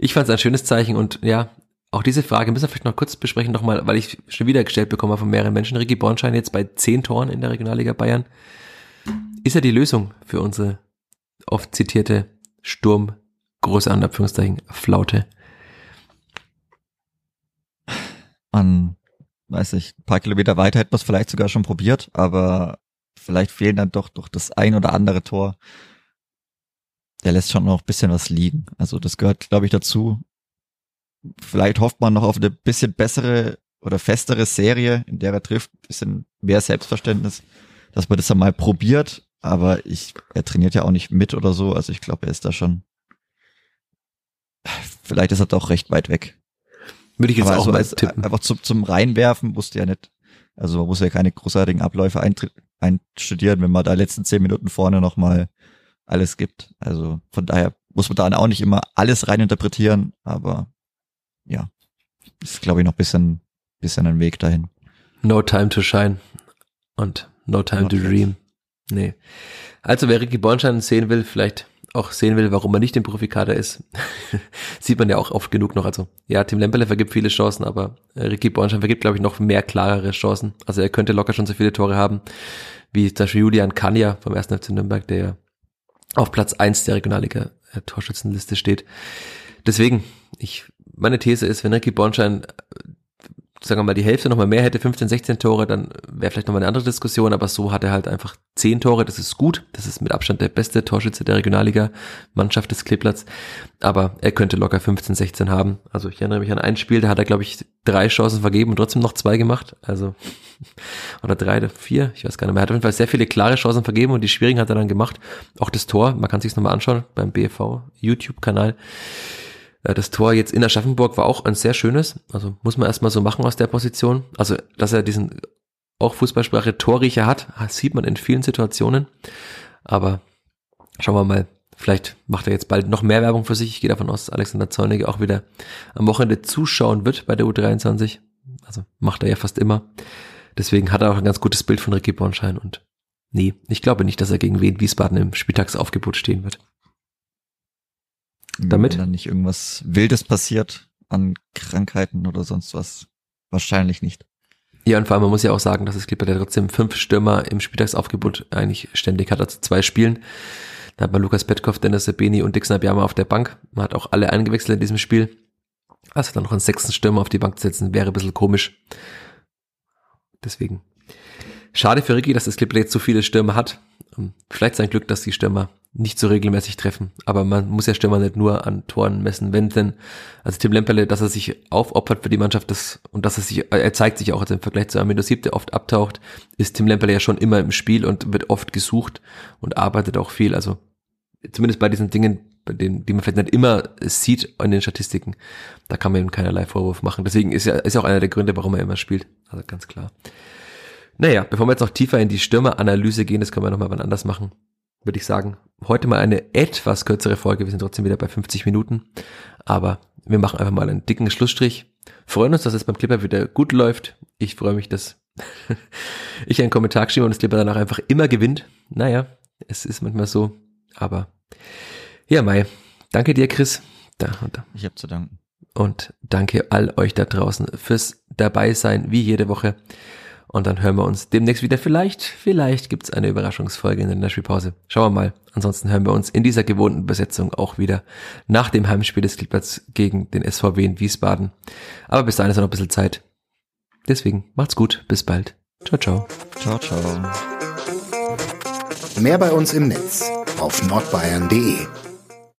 [SPEAKER 2] ich fand es ein schönes Zeichen und ja, auch diese Frage müssen wir vielleicht noch kurz besprechen nochmal, weil ich schon wieder gestellt bekomme von mehreren Menschen. Ricky Bornschein jetzt bei zehn Toren in der Regionalliga Bayern. Ist er die Lösung für unsere oft zitierte Sturm, große Anabführungszeichen, Flaute?
[SPEAKER 1] An, weiß ich, ein paar Kilometer weiter hätte man es vielleicht sogar schon probiert, aber vielleicht fehlen dann doch doch das ein oder andere Tor. Der lässt schon noch ein bisschen was liegen. Also das gehört, glaube ich, dazu. Vielleicht hofft man noch auf eine bisschen bessere oder festere Serie, in der er trifft, ein bisschen mehr Selbstverständnis, dass man das dann mal probiert. Aber ich, er trainiert ja auch nicht mit oder so. Also ich glaube, er ist da schon. Vielleicht ist er doch recht weit weg.
[SPEAKER 2] Würde ich jetzt Aber auch also mal tippen.
[SPEAKER 1] Einfach zum, zum Reinwerfen musste ja nicht, also man muss ja keine großartigen Abläufe einstudieren, wenn man da letzten zehn Minuten vorne nochmal alles gibt. Also von daher muss man da auch nicht immer alles reininterpretieren, aber ja, ist glaube ich noch bisschen, bisschen ein Weg dahin.
[SPEAKER 2] No time to shine und no time Not to dream. Nee. Also wer Ricky Bornstein sehen will, vielleicht auch sehen will, warum er nicht im Profikader ist, sieht man ja auch oft genug noch. Also ja, Tim Lemperle vergibt viele Chancen, aber äh, Ricky Bornstein vergibt, glaube ich, noch mehr klarere Chancen. Also er könnte locker schon so viele Tore haben, wie zum Beispiel Julian Kanja vom 1. FC Nürnberg, der auf Platz eins der Regionalliga äh, Torschützenliste steht. Deswegen, ich, meine These ist, wenn Ricky Bornstein sagen wir mal, die Hälfte nochmal mehr hätte, 15, 16 Tore, dann wäre vielleicht nochmal eine andere Diskussion, aber so hat er halt einfach 10 Tore, das ist gut, das ist mit Abstand der beste Torschütze der Regionalliga-Mannschaft des Kleeblatts, aber er könnte locker 15, 16 haben. Also ich erinnere mich an ein Spiel, da hat er, glaube ich, drei Chancen vergeben und trotzdem noch zwei gemacht, also oder drei oder vier, ich weiß gar nicht mehr. Er hat auf jeden Fall sehr viele klare Chancen vergeben und die schwierigen hat er dann gemacht. Auch das Tor, man kann sich nochmal anschauen beim BFV YouTube-Kanal das Tor jetzt in Aschaffenburg war auch ein sehr schönes. Also muss man erstmal so machen aus der Position. Also, dass er diesen auch Fußballsprache Torriecher hat, sieht man in vielen Situationen. Aber schauen wir mal. Vielleicht macht er jetzt bald noch mehr Werbung für sich. Ich gehe davon aus, dass Alexander Zornige auch wieder am Wochenende zuschauen wird bei der U23. Also macht er ja fast immer. Deswegen hat er auch ein ganz gutes Bild von Ricky Bornschein und nee, ich glaube nicht, dass er gegen Wien Wiesbaden im Spieltagsaufgebot stehen wird
[SPEAKER 1] damit? Wenn dann nicht irgendwas Wildes passiert an Krankheiten oder sonst was. Wahrscheinlich nicht.
[SPEAKER 2] Ja, und vor allem, man muss ja auch sagen, dass es Clipper der trotzdem fünf Stürmer im Spieltagsaufgebot eigentlich ständig hat, also zwei Spielen. Da hat man Lukas Petkov, Dennis Sabini und Dixon Abiyama auf der Bank. Man hat auch alle eingewechselt in diesem Spiel. Also dann noch einen sechsten Stürmer auf die Bank zu setzen, wäre ein bisschen komisch. Deswegen. Schade für Ricky, dass das Clipper jetzt so viele Stürmer hat. Vielleicht sein Glück, dass die Stürmer nicht so regelmäßig treffen. Aber man muss ja Stürmer nicht nur an Toren messen. Wenn denn, also Tim Lemperle, dass er sich aufopfert für die Mannschaft das, und dass er sich, er zeigt sich auch also im Vergleich zu Amino Sieb, der oft abtaucht, ist Tim Lemperle ja schon immer im Spiel und wird oft gesucht und arbeitet auch viel. Also zumindest bei diesen Dingen, bei denen, die man vielleicht nicht immer sieht in den Statistiken, da kann man ihm keinerlei Vorwurf machen. Deswegen ist ja, ist auch einer der Gründe, warum er immer spielt. Also ganz klar. Naja, bevor wir jetzt noch tiefer in die Stürmeranalyse gehen, das können wir nochmal wann anders machen, würde ich sagen, heute mal eine etwas kürzere Folge. Wir sind trotzdem wieder bei 50 Minuten, aber wir machen einfach mal einen dicken Schlussstrich. freuen uns, dass es beim Clipper wieder gut läuft. Ich freue mich, dass ich einen Kommentar geschrieben und das Clipper danach einfach immer gewinnt. Naja, es ist manchmal so, aber ja, Mai. Danke dir, Chris.
[SPEAKER 1] Da, da. Ich habe zu danken.
[SPEAKER 2] Und danke all euch da draußen fürs dabei sein, wie jede Woche. Und dann hören wir uns demnächst wieder. Vielleicht, vielleicht gibt's eine Überraschungsfolge in der Nashville-Pause. Schauen wir mal. Ansonsten hören wir uns in dieser gewohnten Besetzung auch wieder nach dem Heimspiel des Clippers gegen den SVW in Wiesbaden. Aber bis dahin ist noch ein bisschen Zeit. Deswegen macht's gut. Bis bald. Ciao, ciao.
[SPEAKER 1] Ciao, ciao.
[SPEAKER 3] Mehr bei uns im Netz auf nordbayern.de